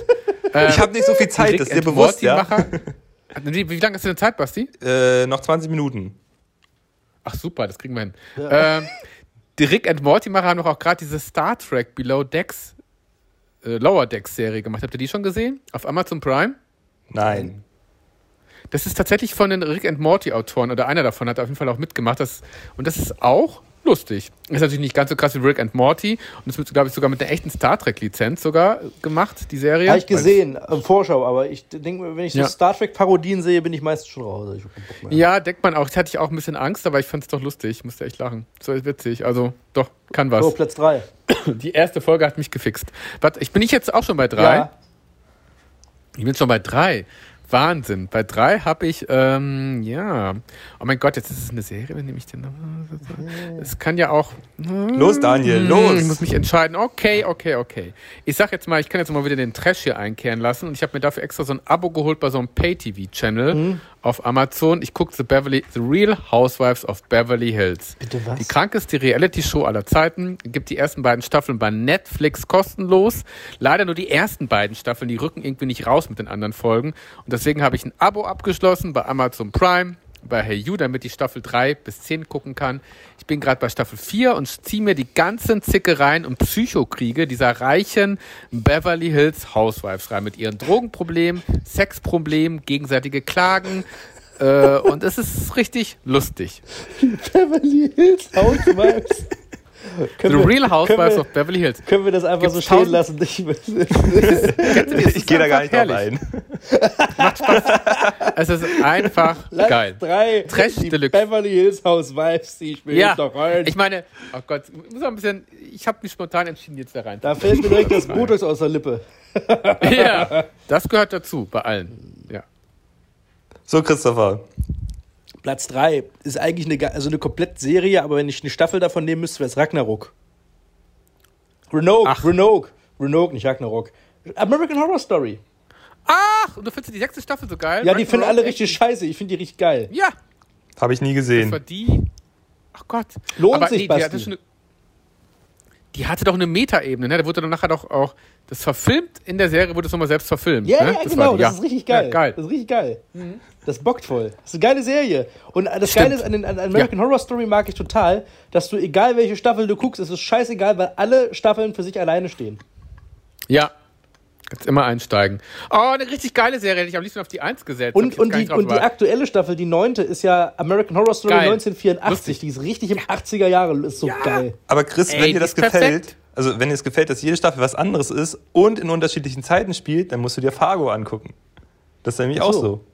Äh, Ich habe nicht so viel Zeit, Rick das ist dir bewusst, ja? Morty-Macher- Wie, wie lange ist denn Zeit, Basti? Äh, noch 20 Minuten. Ach super, das kriegen wir hin. Ähm, die Rick and Morty-Macher haben doch auch gerade diese Star Trek Below Decks, äh, Lower Decks-Serie gemacht. Habt ihr die schon gesehen? Auf Amazon Prime? Nein. Das ist tatsächlich von den Rick and Morty-Autoren oder einer davon hat auf jeden Fall auch mitgemacht. Das, und das ist auch lustig. Ist natürlich nicht ganz so krass wie Rick and Morty. Und das wird, glaube ich, sogar mit einer echten Star Trek-Lizenz sogar gemacht, die Serie. Habe ich gesehen, im Vorschau, aber ich denke, wenn ich so Ja. Star Trek-Parodien sehe, bin ich meistens schon raus. Mehr. Ja, denkt man auch. Das hatte ich auch ein bisschen Angst, aber ich fand es doch lustig. Ich musste echt lachen. So ist witzig. Also, doch, kann was. So, Platz 3. Die erste Folge hat mich gefixt. Warte, ich bin ich jetzt auch schon bei drei? Ja. Ich bin schon bei drei. Wahnsinn. Bei drei habe ich, ähm, ja. Oh mein Gott, jetzt ist es eine Serie, wenn nehme ich denn? Es kann ja auch. Los, Daniel, Hm, los. Ich muss mich entscheiden. Okay, okay, okay. Ich sag jetzt mal, ich kann jetzt mal wieder den Trash hier einkehren lassen und ich habe mir dafür extra so ein Abo geholt bei so einem Pay-TV-Channel Mhm. Auf Amazon. Ich gucke The Beverly, The Real Housewives of Beverly Hills. Bitte was? Die krankeste Reality-Show aller Zeiten. Gibt die ersten beiden Staffeln bei Netflix kostenlos. Leider nur die ersten beiden Staffeln, die rücken irgendwie nicht raus mit den anderen Folgen. Und deswegen habe ich ein Abo abgeschlossen bei Amazon Prime, bei Hey You, damit ich Staffel 3 bis 10 gucken kann. Ich bin gerade bei Staffel 4 und ziehe mir die ganzen Zickereien und Psychokriege dieser reichen Beverly Hills Housewives rein mit ihren Drogenproblemen, Sexproblemen, gegenseitige Klagen. Äh, und es ist richtig lustig. Beverly Hills Housewives. The können, wir, Real Housewives of Beverly Hills. können wir das einfach Gibt's so stehen lassen? Ich, Ich gehe da gar nicht drauf ein. Es ist einfach Platz geil. drei. Trash die Deluxe. Beverly Hills Housewives, die ich mir Ja, jetzt noch rein. ich meine, oh Gott, ich muss auch ein bisschen, ich habe mich spontan entschieden, jetzt da rein. da fällt mir direkt das Botox aus der Lippe. Ja, das gehört dazu, bei allen. Ja. So, Christopher. Platz 3 ist eigentlich eine, also eine komplett Serie, aber wenn ich eine Staffel davon nehmen müsste, wäre es Ragnarok. Roanoke, Ach. Roanoke, Roanoke, nicht Ragnarok. American Horror Story. Ach, und du findest die sechste Staffel so geil? Ja, die finden alle Ragnarok, richtig echt? scheiße. Ich finde die richtig geil. Ja, Habe ich nie das gesehen. war die. Ach Gott. Lohnt Aber sich, nee, die hatte Basti. schon eine, die hatte doch eine Metaebene, ne? Da wurde dann nachher doch auch das verfilmt in der Serie, wurde es nochmal selbst verfilmt. Ja, ne? ja, das genau, war die, das ist richtig geil. Ja, geil. Das ist richtig geil. Das bockt voll. Das ist eine geile Serie. Und das Stimmt. Geile ist, an, den, an American Horror Story mag ich total, dass du, egal welche Staffel du guckst, es ist scheißegal, weil alle Staffeln für sich alleine stehen. Ja. Kannst immer einsteigen. Oh, eine richtig geile Serie, hätte ich am liebsten auf die Eins gesetzt. Hab ich Und, jetzt und, die, und die aktuelle Staffel, die neunte, ist ja American Horror Story Geil. 1984. Lustig. Die ist richtig im 80er Jahre, ist so geil. Aber Chris, Ey, wenn die dir das ist perfekt. gefällt, also wenn dir es gefällt, dass jede Staffel was anderes ist und in unterschiedlichen Zeiten spielt, dann musst du dir Fargo angucken. Das ist nämlich Ach auch so.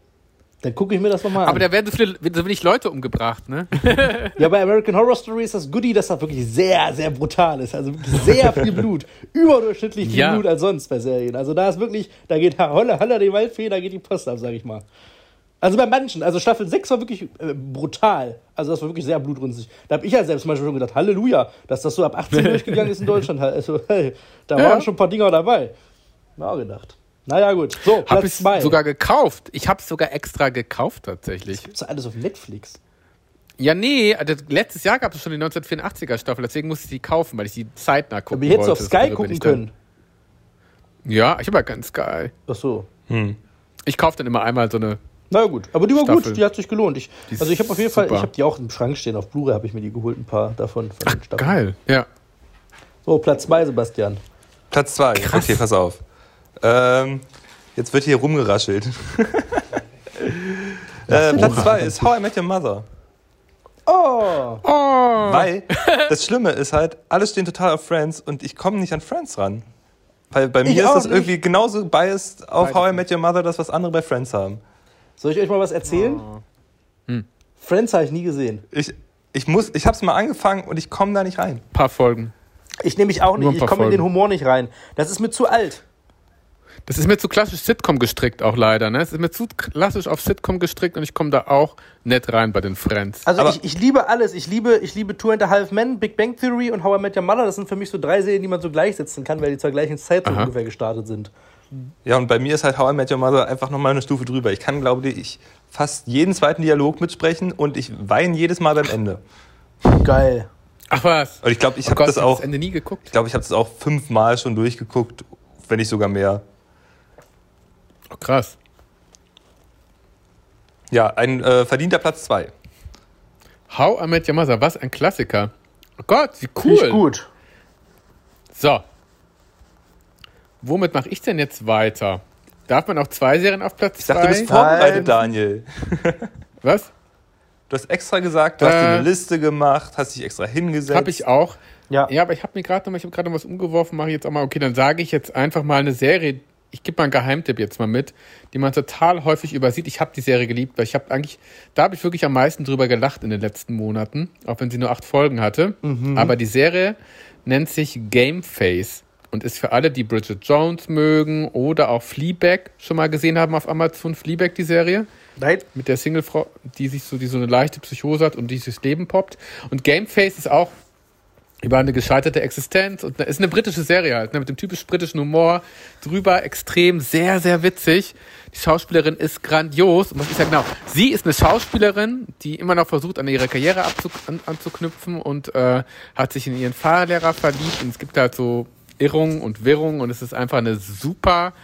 Dann gucke ich mir das nochmal an. Aber da werden so, viele, so wenig Leute umgebracht, ne? Ja, bei American Horror Story ist das Goodie, dass das wirklich sehr, sehr brutal ist. Also wirklich sehr viel Blut. Überdurchschnittlich viel Ja. Blut als sonst bei Serien. Also da ist wirklich, da geht Holla, Holla die Waldfee, da geht die Post ab, sag ich mal. Also bei manchen, also Staffel 6 war wirklich äh, brutal. Also das war wirklich sehr blutrünstig. Da habe ich ja selbst manchmal schon gedacht, Halleluja, dass das so ab 18 durchgegangen ist in Deutschland. Also, hey, da Ja. waren schon ein paar Dinger dabei. Auch gedacht. Naja, gut. So, Hab Platz ich 2. sogar gekauft. Ich habe es sogar extra gekauft tatsächlich. Gibt's alles auf Netflix. Ja, nee, also letztes Jahr gab es schon die 1984er Staffel, deswegen musste ich die kaufen, weil ich die zeitnah gucken Aber ich hätte wollte. auf Das Sky bin gucken können. Ja, ich habe ja ganz geil. Ach so. Hm. Ich kaufe dann immer einmal so eine. Na gut, aber die war Staffel. gut, die hat sich gelohnt. Ich, also ich habe auf jeden Fall, super. ich habe die auch im Schrank stehen, auf Blu-ray habe ich mir die geholt, ein paar davon. Von den Staffeln. Geil, ja. So, Platz 2, Sebastian. Platz zwei. Krass. Okay, pass auf. Ähm, jetzt wird hier rumgeraschelt. äh, Platz zwei ist How I Met Your Mother. Oh! Oh, Weil das Schlimme ist halt, alle stehen total auf Friends und ich komme nicht an Friends ran. Weil bei Ich mir ist auch das nicht. irgendwie genauso biased auf How I ich Met Your Mother, das was andere bei Friends haben. Soll ich euch mal was erzählen? Hm. Friends habe ich nie gesehen. Ich, ich muss, ich hab's mal angefangen und ich komme da nicht rein. paar Folgen. Ich nehme mich auch ein nicht, ich komme in den. Humor nicht rein. Das ist mir zu alt. Das ist mir zu klassisch Sitcom gestrickt auch leider, ne? Es ist mir zu klassisch auf Sitcom gestrickt und ich komme da auch nett rein bei den Friends. Also ich, ich liebe alles. Ich liebe, ich liebe Two and a Half Men, Big Bang Theory und How I Met Your Mother. Das sind für mich so drei Serien, die man so gleichsetzen kann, weil die zur gleichen Zeit so Aha. ungefähr gestartet sind. Ja, und bei mir ist halt How I Met Your Mother einfach nochmal eine Stufe drüber. Ich kann, glaube ich, fast jeden zweiten Dialog mitsprechen und ich weine jedes Mal beim Ende. Geil. Ach was? Und ich glaube, ich Oh habe das auch, das Ende nie geguckt. ich glaube, ich habe das auch fünfmal schon durchgeguckt, wenn nicht sogar mehr. Oh, krass. Ja, ein äh, verdienter Platz zwei. How I Met Your Mother, was ein Klassiker. Oh Gott, wie cool. ich gut. So. Womit mache ich denn jetzt weiter? Darf man auch zwei Serien auf Platz Ich dachte, du bist vorbereitet, Nein. Daniel. Was? Du hast extra gesagt, du hast dir Äh. eine Liste gemacht, hast dich extra hingesetzt. Habe ich auch. Ja. Ja, aber ich habe mir gerade noch mal, ich habe gerade noch was umgeworfen, mache ich jetzt auch mal, okay, dann sage ich jetzt einfach mal eine Serie, ich gebe mal einen Geheimtipp jetzt mal mit, die man total häufig übersieht. Ich habe die Serie geliebt, weil ich habe eigentlich, da habe ich wirklich am meisten drüber gelacht in den letzten Monaten, auch wenn sie nur acht Folgen hatte. Aber die Serie nennt sich Game Face und ist für alle, die Bridget Jones mögen oder auch Fleabag schon mal gesehen haben auf Amazon. Fleabag, die Serie. Nein. Mit der Singlefrau, die sich so, die so eine leichte Psychose hat und die sich durchs Leben poppt. Und Gameface ist auch über eine gescheiterte Existenz und ist eine britische Serie halt, ne, mit dem typisch britischen Humor drüber, extrem, sehr, sehr witzig. Die Schauspielerin ist grandios. Und was ich sage genau, sie ist eine Schauspielerin, die immer noch versucht, an ihre Karriere an, anzuknüpfen und äh, hat sich in ihren Fahrlehrer verliebt und es gibt halt so Irrungen und Wirrungen und es ist einfach eine super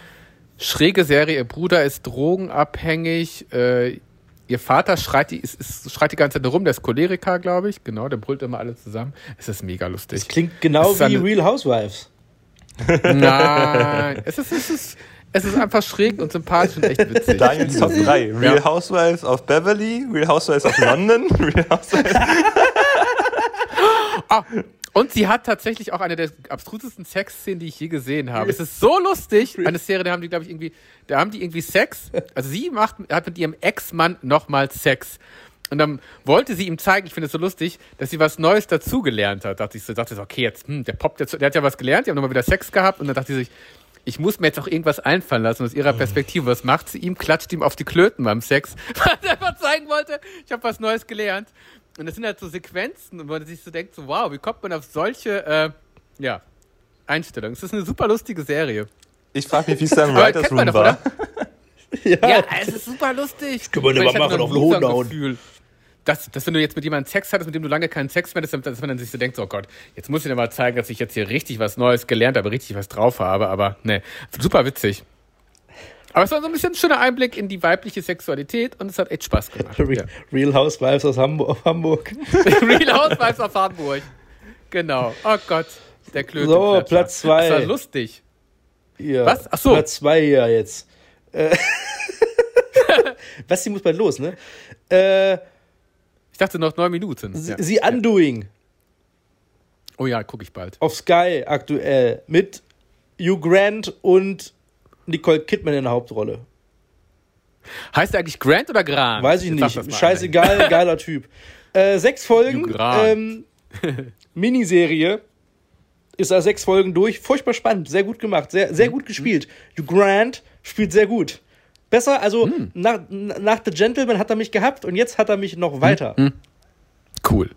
schräge Serie. Ihr Bruder ist drogenabhängig, äh, Ihr Vater schreit die, ist, ist, schreit die ganze Zeit rum, der ist Choleriker, glaube ich. Genau, der brüllt immer alle zusammen. Es ist mega lustig. Das klingt genau wie eine... Real Housewives. Nein, es ist, es, ist, es ist einfach schräg und sympathisch und echt witzig. Daniels Top 3. Real ja. Housewives of Beverly, Real Housewives of London, Real Housewives... ah, und sie hat tatsächlich auch eine der abstrusesten Sexszenen, die ich je gesehen habe. Es ist so lustig. Eine Serie, da haben die, glaube ich, irgendwie, da haben die irgendwie Sex. Also sie macht, hat mit ihrem Ex-Mann nochmal Sex. Und dann wollte sie ihm zeigen, ich finde es so lustig, dass sie was Neues dazugelernt hat. Da dachte ich so, dachte so, okay, jetzt, hm, der poppt jetzt, der hat ja was gelernt, die haben nochmal wieder Sex gehabt und dann dachte sie sich, ich muss mir jetzt auch irgendwas einfallen lassen aus ihrer Perspektive. Was macht sie ihm? Klatscht ihm auf die Klöten beim Sex, weil sie einfach zeigen wollte, ich habe was Neues gelernt. Und das sind halt so Sequenzen, wo man sich so denkt, so, wow, wie kommt man auf solche äh, ja, Einstellungen? Es ist eine super lustige Serie. Ich frage mich, wie es da im Writers Room war. ja. ja, es ist super lustig. Das können wir mal machen, auf den Hoden hauen. Dass, dass wenn du jetzt mit jemandem Sex hattest, mit dem du lange keinen Sex mehr hattest, dass man dann sich so denkt, oh Gott, jetzt muss ich dir mal zeigen, dass ich jetzt hier richtig was Neues gelernt habe, richtig was drauf habe, aber ne, super witzig. Aber es war so ein bisschen ein schöner Einblick in die weibliche Sexualität und es hat echt Spaß gemacht. Real, ja. Real Housewives aus Hamburg. Hamburg. Real Housewives aus Hamburg. Genau. Oh Gott, der Klöte. So, Platz zwei. Das war lustig. Ja. Was? Ach so. Platz zwei ja jetzt. Äh. Was, sie muss bald los, ne? Äh, ich dachte noch neun Minuten. Sie, ja. sie Undoing. Oh ja, gucke ich bald. Auf Sky aktuell mit Hugh Grant und Nicole Kidman in der Hauptrolle. Heißt er eigentlich Grant oder Grant? Weiß ich nicht. Scheißegal, geiler Typ. Äh, sechs Folgen. Ähm, Miniserie. Ist da sechs Folgen durch. Furchtbar spannend. Sehr gut gemacht. Sehr, sehr gut gespielt. Hugh Grant spielt sehr gut. Besser, also hm. nach, nach The Gentleman hat er mich gehabt und jetzt hat er mich noch weiter. Hm. Cool.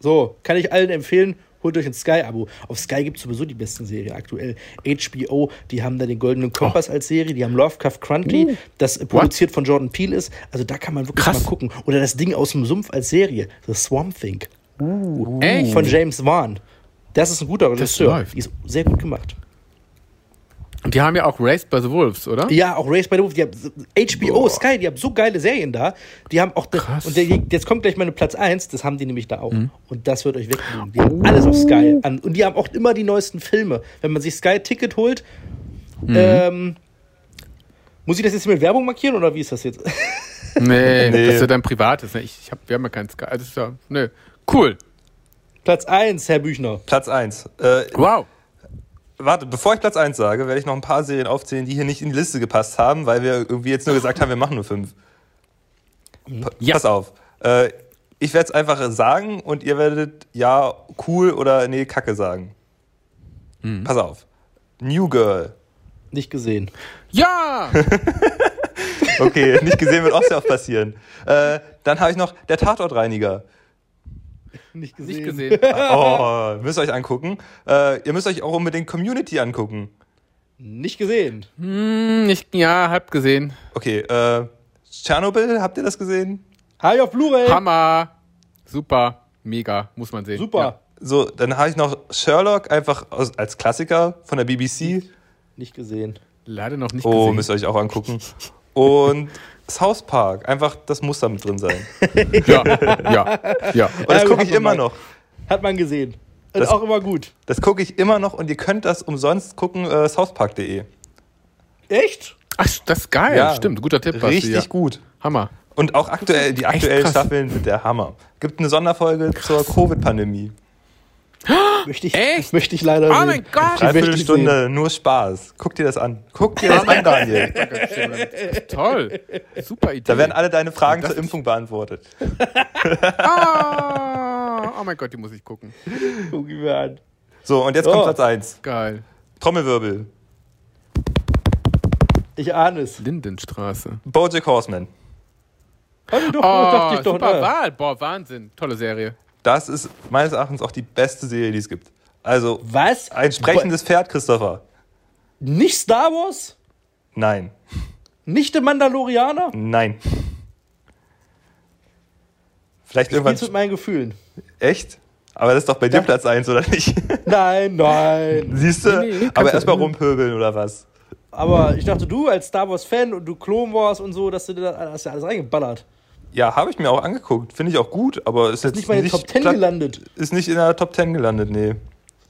So, kann ich allen empfehlen holt euch ein Sky-Abo. Auf Sky gibt es sowieso die besten Serien aktuell. HBO, die haben da den Goldenen Kompass oh. als Serie, die haben Lovecraft Country, uh. das produziert What? von Jordan Peele ist. Also da kann man wirklich Krass. mal gucken. Oder das Ding aus dem Sumpf als Serie, The Swamp Thing. Uh. Von James Wan. Das ist ein guter Regisseur. Die ist sehr gut gemacht. Und die haben ja auch Raised by the Wolves, oder? Ja, auch Raised by the Wolves. Die haben HBO, Boah. Sky, die haben so geile Serien da. Die haben auch. Krass. Und der, jetzt kommt gleich meine Platz 1, das haben die nämlich da auch. Mhm. Und das wird euch wegnehmen. Die haben alles auf Sky an. Und die haben auch immer die neuesten Filme. Wenn man sich Sky-Ticket holt, mhm. ähm, muss ich das jetzt mit Werbung markieren oder wie ist das jetzt? Nee, nee. das ist ja dein privates. Ne? Ich, ich hab, wir haben ja kein Sky. Also ist ja, nee. Cool. Platz 1, Herr Büchner. Platz 1. Äh, wow warte, bevor ich Platz 1 sage, werde ich noch ein paar Serien aufzählen, die hier nicht in die Liste gepasst haben, weil wir irgendwie jetzt nur gesagt haben, wir machen nur fünf. Ja. Pass auf. Äh, ich werde es einfach sagen und ihr werdet ja cool oder nee, Kacke sagen. Mhm. Pass auf. New Girl. Nicht gesehen. Ja! okay, nicht gesehen wird auch sehr oft passieren. Äh, dann habe ich noch der Tatortreiniger. Nicht gesehen. Nicht gesehen. oh, müsst ihr euch angucken. Äh, ihr müsst euch auch unbedingt Community angucken. Nicht gesehen. Hm, nicht, ja, halb gesehen. Okay, äh, Tschernobyl, habt ihr das gesehen? Hi auf Blu-ray. Hammer. Super. Mega. Muss man sehen. Super. Ja. So, dann habe ich noch Sherlock einfach als Klassiker von der BBC. Nicht gesehen. Leider noch nicht oh, gesehen. Oh, müsst ihr euch auch angucken. Und South Park, einfach das muss da mit drin sein. ja, ja, ja. Und das gucke ich immer noch. Hat man gesehen. Und das, auch immer gut. Das gucke ich immer noch und ihr könnt das umsonst gucken, äh, southpark.de. Echt? Ach, das ist geil. Ja, Stimmt, guter Tipp. Richtig ja. gut. Hammer. Und auch aktuell, die aktuellen Staffeln sind der Hammer. Gibt eine Sonderfolge krass. zur Covid-Pandemie. Möchte ich, Echt? möchte ich leider Oh mein Gott! Dreiviertelstunde, nur Spaß. Guck dir das an. Guck dir das an, Daniel. Toll. Super Idee. Da werden alle deine Fragen zur Impfung beantwortet. oh, oh mein Gott, die muss ich gucken. Guck ihn mir an. So, und jetzt Oh. kommt Platz 1. Geil. Trommelwirbel. Ich ahne es. Lindenstraße. Bojack Horseman. Ich doch, Oh, dachte ich doch, super ne? Wahl. Boah, Wahnsinn. Tolle Serie. Das ist meines Erachtens auch die beste Serie, die es gibt. Also, Was? ein sprechendes Pferd, Christopher. Nicht Star Wars? Nein. Nicht der Mandalorianer? Nein. Vielleicht Spielst irgendwann. mit meinen Gefühlen. Echt? Aber das ist doch bei dir Ja. Platz 1, oder nicht? Nein, nein. Siehst du? Nee, nee, Aber erstmal rumpöbeln, oder was? Aber ich dachte, du als Star Wars-Fan und du Clone Wars und so, dass du dir das hast ja alles reingeballert. Ja, habe ich mir auch angeguckt. Finde ich auch gut, aber ist jetzt Nicht mal in den Top 10 Pla- gelandet. Ist nicht in der Top 10 gelandet, nee.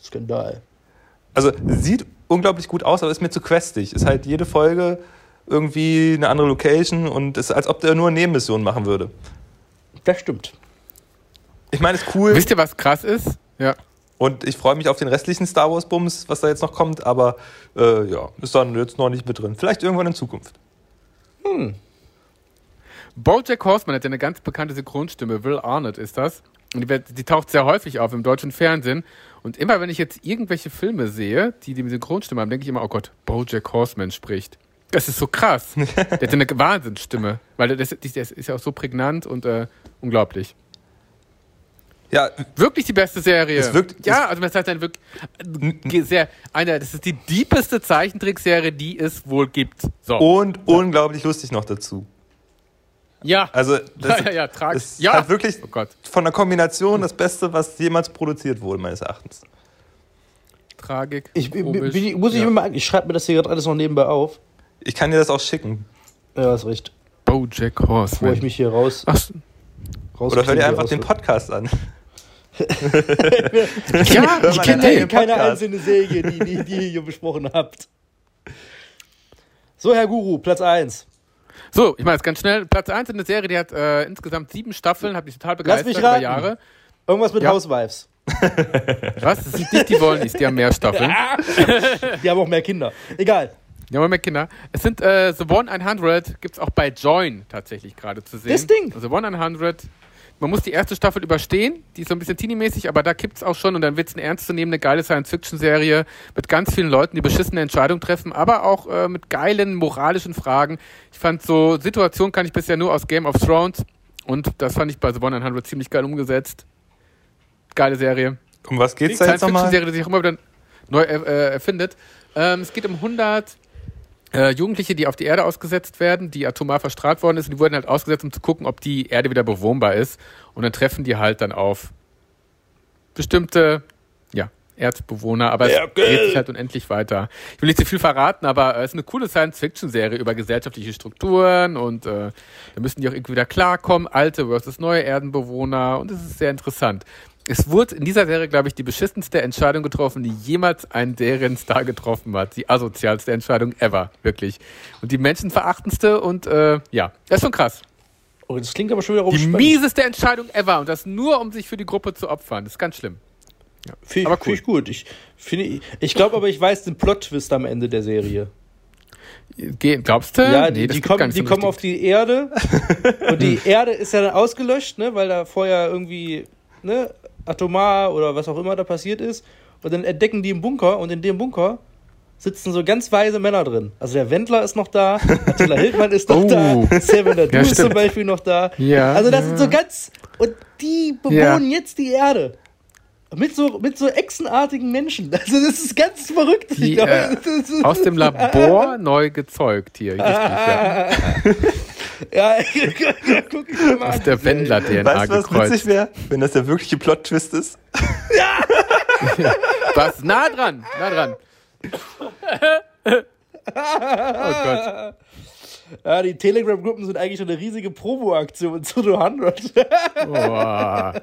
Skandal. Also sieht unglaublich gut aus, aber ist mir zu questig. Ist halt jede Folge irgendwie eine andere Location und ist als ob der nur Nebenmissionen machen würde. Das stimmt. Ich meine, ist cool Wisst ihr, was krass ist? Ja. und ich freue mich auf den restlichen Star Wars Bums, was da jetzt noch kommt, aber äh, ja, ist dann jetzt noch nicht mit drin. Vielleicht irgendwann in Zukunft. Bojack Horseman hat ja eine ganz bekannte Synchronstimme. Will Arnett ist das. Und die, die taucht sehr häufig auf im deutschen Fernsehen. Und immer, wenn ich jetzt irgendwelche Filme sehe, die die Synchronstimme haben, denke ich immer, oh Gott, Bojack Horseman spricht. Das ist so krass. der hat eine Wahnsinnsstimme. Weil das, das ist ja auch so prägnant und äh, unglaublich. Ja, Wirklich die beste Serie. Es wirkt- ja, also das heißt eine wirklich sehr, eine, das ist die deepeste Zeichentrickserie, die es wohl gibt. So. und unglaublich lustig noch dazu. Ja. Also ja, das ja, ja, tragisch. ist Ja. halt wirklich Oh Gott, von der Kombination das Beste, was jemals produziert wurde, meines Erachtens. Tragik. Ich, komisch. ich- muss ich Ja. mir mal, ich schreibe mir das hier gerade alles noch nebenbei auf. Ich kann dir das auch schicken. Ja, hast recht. Bojack Bevor Horseman. ich mich hier raus, Ach, raus Oder hör dir einfach den Podcast an. ja, ich kenne keine einzelne Serie, die, die, die ihr hier besprochen habt. So, Herr Guru, Platz 1. So, ich mache jetzt ganz schnell. Platz 1 in der Serie, die hat äh, insgesamt sieben Staffeln, hat mich total Lass begeistert mich über raten. Jahre. Irgendwas mit Ja. Housewives. Was? Das sind nicht die Wollnies, die haben mehr Staffeln. Die haben auch mehr Kinder. Egal. Die haben mehr Kinder. Es sind äh, The One 100, gibt es auch bei Join tatsächlich gerade zu sehen. Das Ding? The One 100. Man muss die erste Staffel überstehen, die ist so ein bisschen teenie-mäßig, aber da kippt es auch schon und dann wird es eine ernstzunehmende, geile Science-Fiction-Serie mit ganz vielen Leuten, die beschissene Entscheidungen treffen, aber auch äh, mit geilen moralischen Fragen. Ich fand so, Situation kann ich bisher nur aus Game of Thrones und das fand ich bei The One 100 ziemlich geil umgesetzt. Geile Serie. Um was geht's da jetzt nochmal? Science-Fiction-Serie, die sich auch immer wieder neu äh, äh, erfindet. Ähm, es geht um 100 äh, Jugendliche, die auf die Erde ausgesetzt werden, die atomar verstrahlt worden ist. Die wurden halt ausgesetzt, um zu gucken, ob die Erde wieder bewohnbar ist. Und dann treffen die halt dann auf bestimmte, ja, Erdbewohner, aber es dreht sich halt unendlich weiter. Ich will nicht zu viel verraten, aber äh, es ist eine coole Science-Fiction-Serie über gesellschaftliche Strukturen und äh, da müssen die auch irgendwie wieder klarkommen, alte versus neue Erdenbewohner und es ist sehr interessant. Es wurde in dieser Serie, glaube ich, die beschissenste Entscheidung getroffen, die jemals ein Serienstar getroffen hat. Die asozialste Entscheidung ever, wirklich. Und die menschenverachtendste und äh, ja, das ist schon krass. Oh, das klingt aber schon wiederum Die mieseste Entscheidung ever und das nur, um sich für die Gruppe zu opfern. Das ist ganz schlimm. Finde ich, aber cool. find ich gut. Ich, finde- ich glaube aber, ich weiß den Plot-Twist am Ende der Serie. Glaubst du? Ja, die, das die kommen, die so kommen auf die Erde und die Erde ist ja dann ausgelöscht, ne, weil da vorher irgendwie ne, atomar oder was auch immer da passiert ist. Und dann entdecken die einen Bunker und in dem Bunker sitzen so ganz weise Männer drin. Also der Wendler ist noch da, Attila Hildmann ist noch Oh. da, Seven Nadu Ja, ist zum. Beispiel noch da. Ja, also das ja. sind so ganz und die bewohnen jetzt die Erde. Mit so, mit so echsenartigen Menschen. Also das ist ganz verrückt. Die, Ich glaube, äh, Aus dem Labor neu gezeugt hier. Richtig, ja. Ja, guck ich mir mal an. der Wendler-DNA Weißt du, was gekreuzt. witzig wäre? Wenn das der wirkliche Plot-Twist ist? Was? Nah dran, nah dran. oh Gott. Ja, die Telegram-Gruppen sind eigentlich schon eine riesige Promo-Aktion zu The 100. Boah.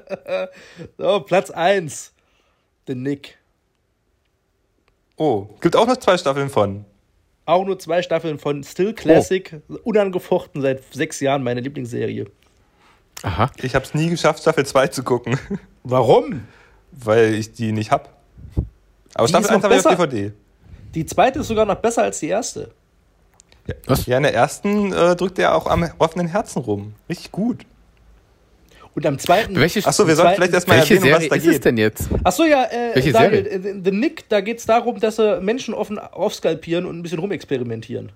so, Platz 1. The Nick. Oh, gibt auch noch zwei Staffeln von. Auch nur zwei Staffeln von Still Classic. Unangefochten seit sechs Jahren meine Lieblingsserie. Aha. Ich habe es nie geschafft, Staffel 2 zu gucken, Warum? weil ich die nicht hab. Aber Die Staffel ist 1 noch habe ich auf besser. DVD. Die zweite ist sogar noch besser als die erste. Was? Ja, in der ersten äh, drückt er auch am offenen Herzen rum. Richtig gut. Und am zweiten. Welche, Achso, wir sollten vielleicht erstmal erwähnen, um was Serie da ist es geht. denn jetzt? Achso, ja, äh, Welche Daniel, Serie? äh, The Nick, da geht es darum, dass sie Menschen offen aufskalpieren und ein bisschen rumexperimentieren.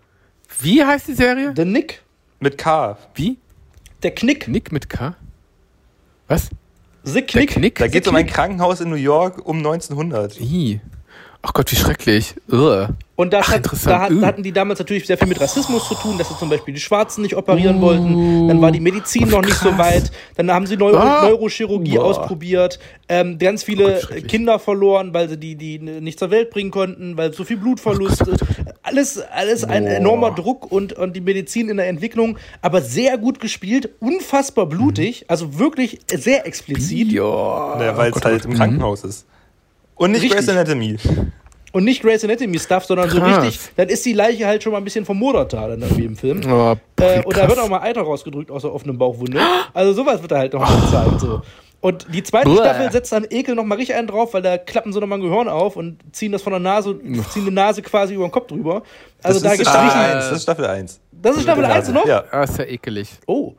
Wie heißt die Serie? The Nick, Mit K. Wie? der Knick, Nick mit K? Was? The Der Knick. Knick? Da geht es um ein. Krankenhaus in New York um 1900. Ih. Ach Gott, wie schrecklich. Ugh. Und das Ach, hat, da, hat, da hatten die damals natürlich sehr viel mit Rassismus zu tun, dass sie zum Beispiel die Schwarzen nicht operieren wollten. Dann war die Medizin noch nicht so weit. Dann haben sie Neuro Ah. Neurochirurgie ausprobiert. Ähm, ganz viele Gott, schrecklich. Kinder verloren, weil sie die, die nicht zur Welt bringen konnten, weil so viel Blutverlust. Alles, alles ein enormer Druck und, und die Medizin in der Entwicklung. Aber sehr gut gespielt, unfassbar blutig, also wirklich sehr explizit. Ja. Naja, weil es Gott, halt Gott. im Krankenhaus ist. Und nicht Richtig. Grey's Anatomy. Und nicht Grey's Anatomy Stuff, sondern so Krass. richtig, dann ist die Leiche halt schon mal ein bisschen vermodert da dann irgendwie im Film. Oh, Äh, und da wird auch mal Eiter rausgedrückt aus der offenen Bauchwunde. Also sowas wird da halt noch mal gezeigt. So. Und die zweite Bäh. Staffel setzt dann Ekel noch mal richtig einen drauf, weil da klappen sie noch mal ein Gehirn auf und ziehen das von der Nase, ziehen die Nase quasi über den Kopf drüber. Also Das da ist gibt's Staffel richtig. 1. Das ist Staffel 1. Das ist Staffel 1 noch? Ja. Ah, ist ja ekelig. Oh.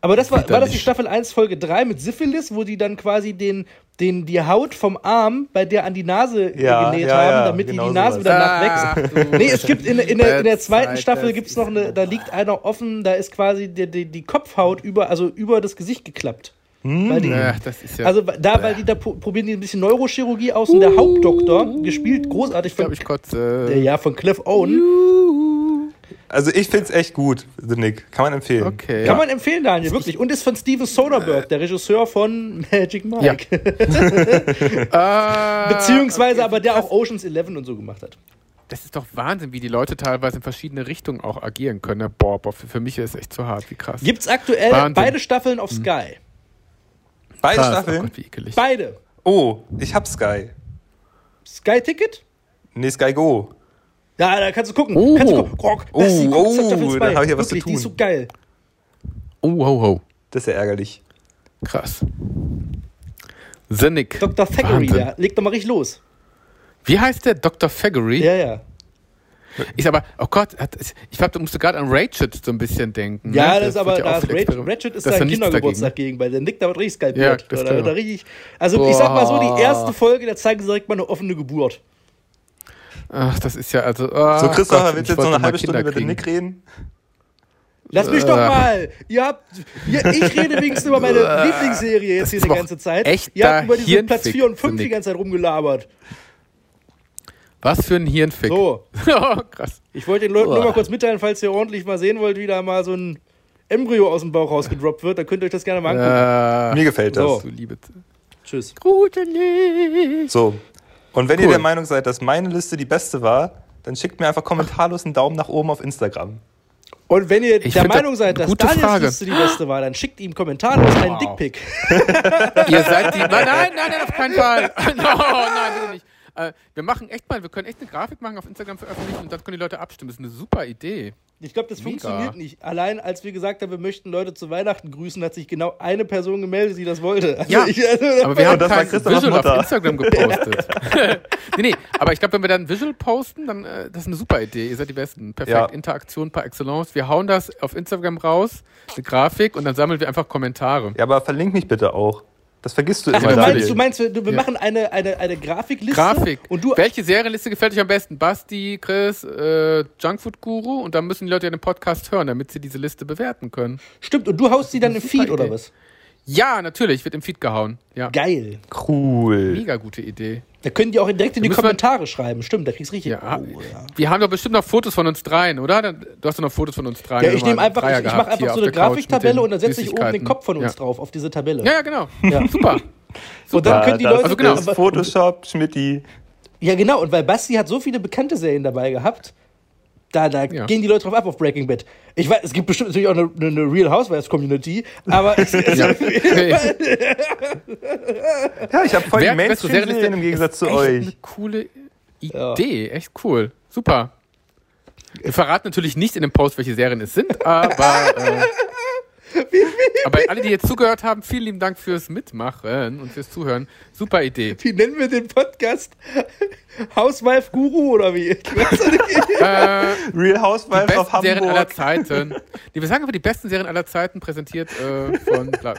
Aber das war, war das die. Staffel 1, Folge 3 mit Syphilis, wo die dann quasi den, den, die Haut vom Arm bei der an die Nase äh, Ja, genäht ja, haben, ja, damit die genau die Nase sowas. wieder Ah, nachwächst. Nee, es gibt in, in, der, in der zweiten Staffel das gibt's noch eine, da liegt einer offen, da ist quasi die, die, die Kopfhaut über, also über das Gesicht geklappt. Weil die, ist ja. also da, weil die da pro- probieren die ein bisschen Neurochirurgie aus und der Hauptdoktor, gespielt großartig ich glaube, von, ich kotze. der, ja, von Cliff Owen. Also ich find's echt gut, The Nick. Kann man empfehlen. Okay. Kann man empfehlen, Daniel, wirklich. Und ist von Steven Soderbergh, der Regisseur von Magic Mike. Ah, Beziehungsweise okay. aber der auch Oceans 11 und so gemacht hat. Das ist doch Wahnsinn, wie die Leute teilweise in verschiedene Richtungen auch agieren können. ne? Boah, boah für, für mich ist es echt zu hart. Wie krass. Gibt's aktuell Wahnsinn. beide Staffeln auf Sky. Beide krass. Oh Staffeln? Gott, wie ekelig. Beide. Oh, ich hab Sky. Sky-Ticket? Nee, Sky Go. Ja, da kannst du gucken. Oh. Kannst du gucken. Rock, Oh, das ist die oh, Staffel da 2. hab ich ja was zu Wirklich, die ist tun. so geil. Oh, ho, ho. Das ist ja ärgerlich. Krass. Sinnig. Dr. Thackeray, Wahnsinn. der legt doch mal richtig los. Wie heißt der? Dr. Faggery? Ja, ja. Ist aber, oh Gott, ich glaube, du musst gerade an Ratchet so ein bisschen denken. Ja, ne? das ist aber, ja da viel Ratchet, Ratchet ist Das sein ja nichts Kindergeburtstag gegen, weil der Nick da wird richtig Ja, das da wird kann er er. richtig, also ich sag mal so, die Boah. erste Folge, da zeigen sie direkt mal eine offene Geburt. Ach, das ist ja also. Oh, So, Christopher, Gott, willst ich du jetzt noch eine halbe Stunde über den. Nick reden? Lass mich doch Äh. mal! Ihr habt. Ich rede wenigstens über meine Lieblingsserie jetzt hier die ganze Zeit. echter Ihr habt über diese Platz Hirnfick, 4 und 5 finde die ganze Zeit rumgelabert. Was für ein Hirnfick. So, oh, krass. ich wollte den Leuten nur mal kurz mitteilen, falls ihr ordentlich mal sehen wollt, wie da mal so ein Embryo aus dem Bauch rausgedroppt wird, dann könnt ihr euch das gerne mal angucken. Äh, Mir gefällt das. So. du liebe. Tschüss. Gute Nacht. So. Und wenn ihr Cool. der Meinung seid, dass meine Liste die beste war, dann schickt mir einfach kommentarlos einen Daumen nach oeben auf Instagram. Und wenn ihr Ich der Meinung seid, dass Daniels Frage. Liste die beste war, dann schickt ihm kommentarlos einen Wow. Dickpick. Ihr seid die. Nein, nein, nein, nein, auf keinen Fall. No, nein, bitte nicht. Äh, wir machen echt mal, wir können echt eine Grafik machen, auf Instagram veröffentlichen und dann können die Leute abstimmen. Das ist eine super Idee. Ich glaube, das Mega. funktioniert nicht. Allein als wir gesagt haben, wir möchten Leute zu Weihnachten grüßen, hat sich genau eine Person gemeldet, die das wollte. Also Ja, ich, also, Aber wir haben das kein Visual Mutter. auf Instagram gepostet. nee, nee, aber ich glaube, wenn wir dann ein Visual posten, dann äh, das ist eine super Idee. Ihr seid die Besten. Perfekt. Ja. Interaktion par excellence. Wir hauen das auf Instagram raus, eine Grafik und dann sammeln wir einfach Kommentare. Ja, aber verlink mich bitte auch. Das vergisst du Ach, immer. du meinst, du meinst, wir, wir Ja. machen eine, eine, eine Grafikliste Grafik. und du Welche Serienliste gefällt euch am besten? Basti, Chris, äh, Junkfood Guru und dann müssen die Leute ja den Podcast hören, damit sie diese Liste bewerten können. stimmt und du haust sie dann im Feed oder Idee. was? Ja, natürlich, wird im Feed gehauen. Ja. Geil. Cool. Mega gute Idee. Da können die auch direkt in die Kommentare schreiben. Stimmt, da kriegst du richtig. Ja. Oh, ja. Wir haben doch bestimmt noch Fotos von uns dreien, oder? Dann- Du hast doch noch Fotos von uns dreien. Ja, ich nehme einfach, ich, ich mache einfach so auf eine Grafiktabelle und dann setze ich oben den. Kopf von uns ja. drauf auf diese Tabelle. Ja, ja, genau. Ja. Super. und dann können die das Leute. Also genau. Photoshop, Schmidti. Ja, genau. Und weil Basti hat so viele bekannte Serien dabei gehabt, da, da Ja. gehen die Leute drauf ab auf Breaking Bad. Ich weiß, es gibt bestimmt natürlich auch eine, eine Real Housewives Community, aber es, es, Ja. Ja, ich habe voll die Serienliste Mainstream-Serien im Gegensatz zu euch. Eine coole Idee, echt cool. Super. Wir verraten natürlich nicht in dem Post, welche Serien es sind, aber äh, Aber alle, die jetzt zugehört haben, vielen lieben Dank fürs Mitmachen und fürs Zuhören. Super Idee. Wie nennen wir den Podcast? Housewife Guru oder wie? Ich weiß auch nicht. Äh, Real die Housewives of besten Serien aller Hamburg. Zeiten. Die, wir sagen einfach die besten Serien aller Zeiten, präsentiert äh, von. Bla.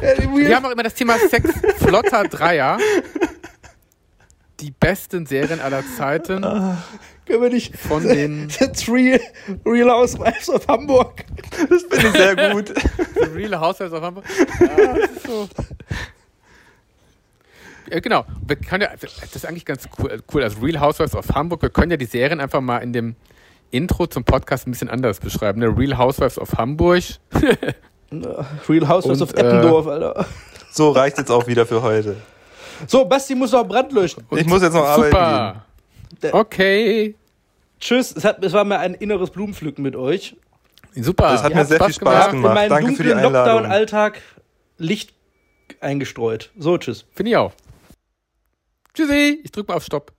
Äh, Wir haben auch immer das Thema Sex flotter Dreier. Die besten Serien aller Zeiten Können wir nicht. von den That's real, real Housewives of Hamburg. Das finde ich sehr gut. The Real Housewives of Hamburg. Ja, das ist so. Ja, genau. Wir können ja, das ist eigentlich ganz cool, cool. Also Real Housewives of Hamburg. Wir können ja die Serien einfach mal in dem Intro zum Podcast ein bisschen anders beschreiben. Ne? Real Housewives of Hamburg. Real Housewives Und, of Eppendorf, Alter. So reicht jetzt auch wieder für heute. So, Basti muss noch Brand löschen. Ich muss jetzt noch arbeiten gehen. Super. Okay. Tschüss. Es, hat, es war mir ein inneres Blumenpflücken mit euch. Super. Das hat Ihr mir sehr viel Spaß Spaß In gemacht. meinen Danke für die Einladung. Lockdown-Alltag Licht eingestreut. So, tschüss. Finde ich auch. Tschüssi. Ich drück mal auf Stopp.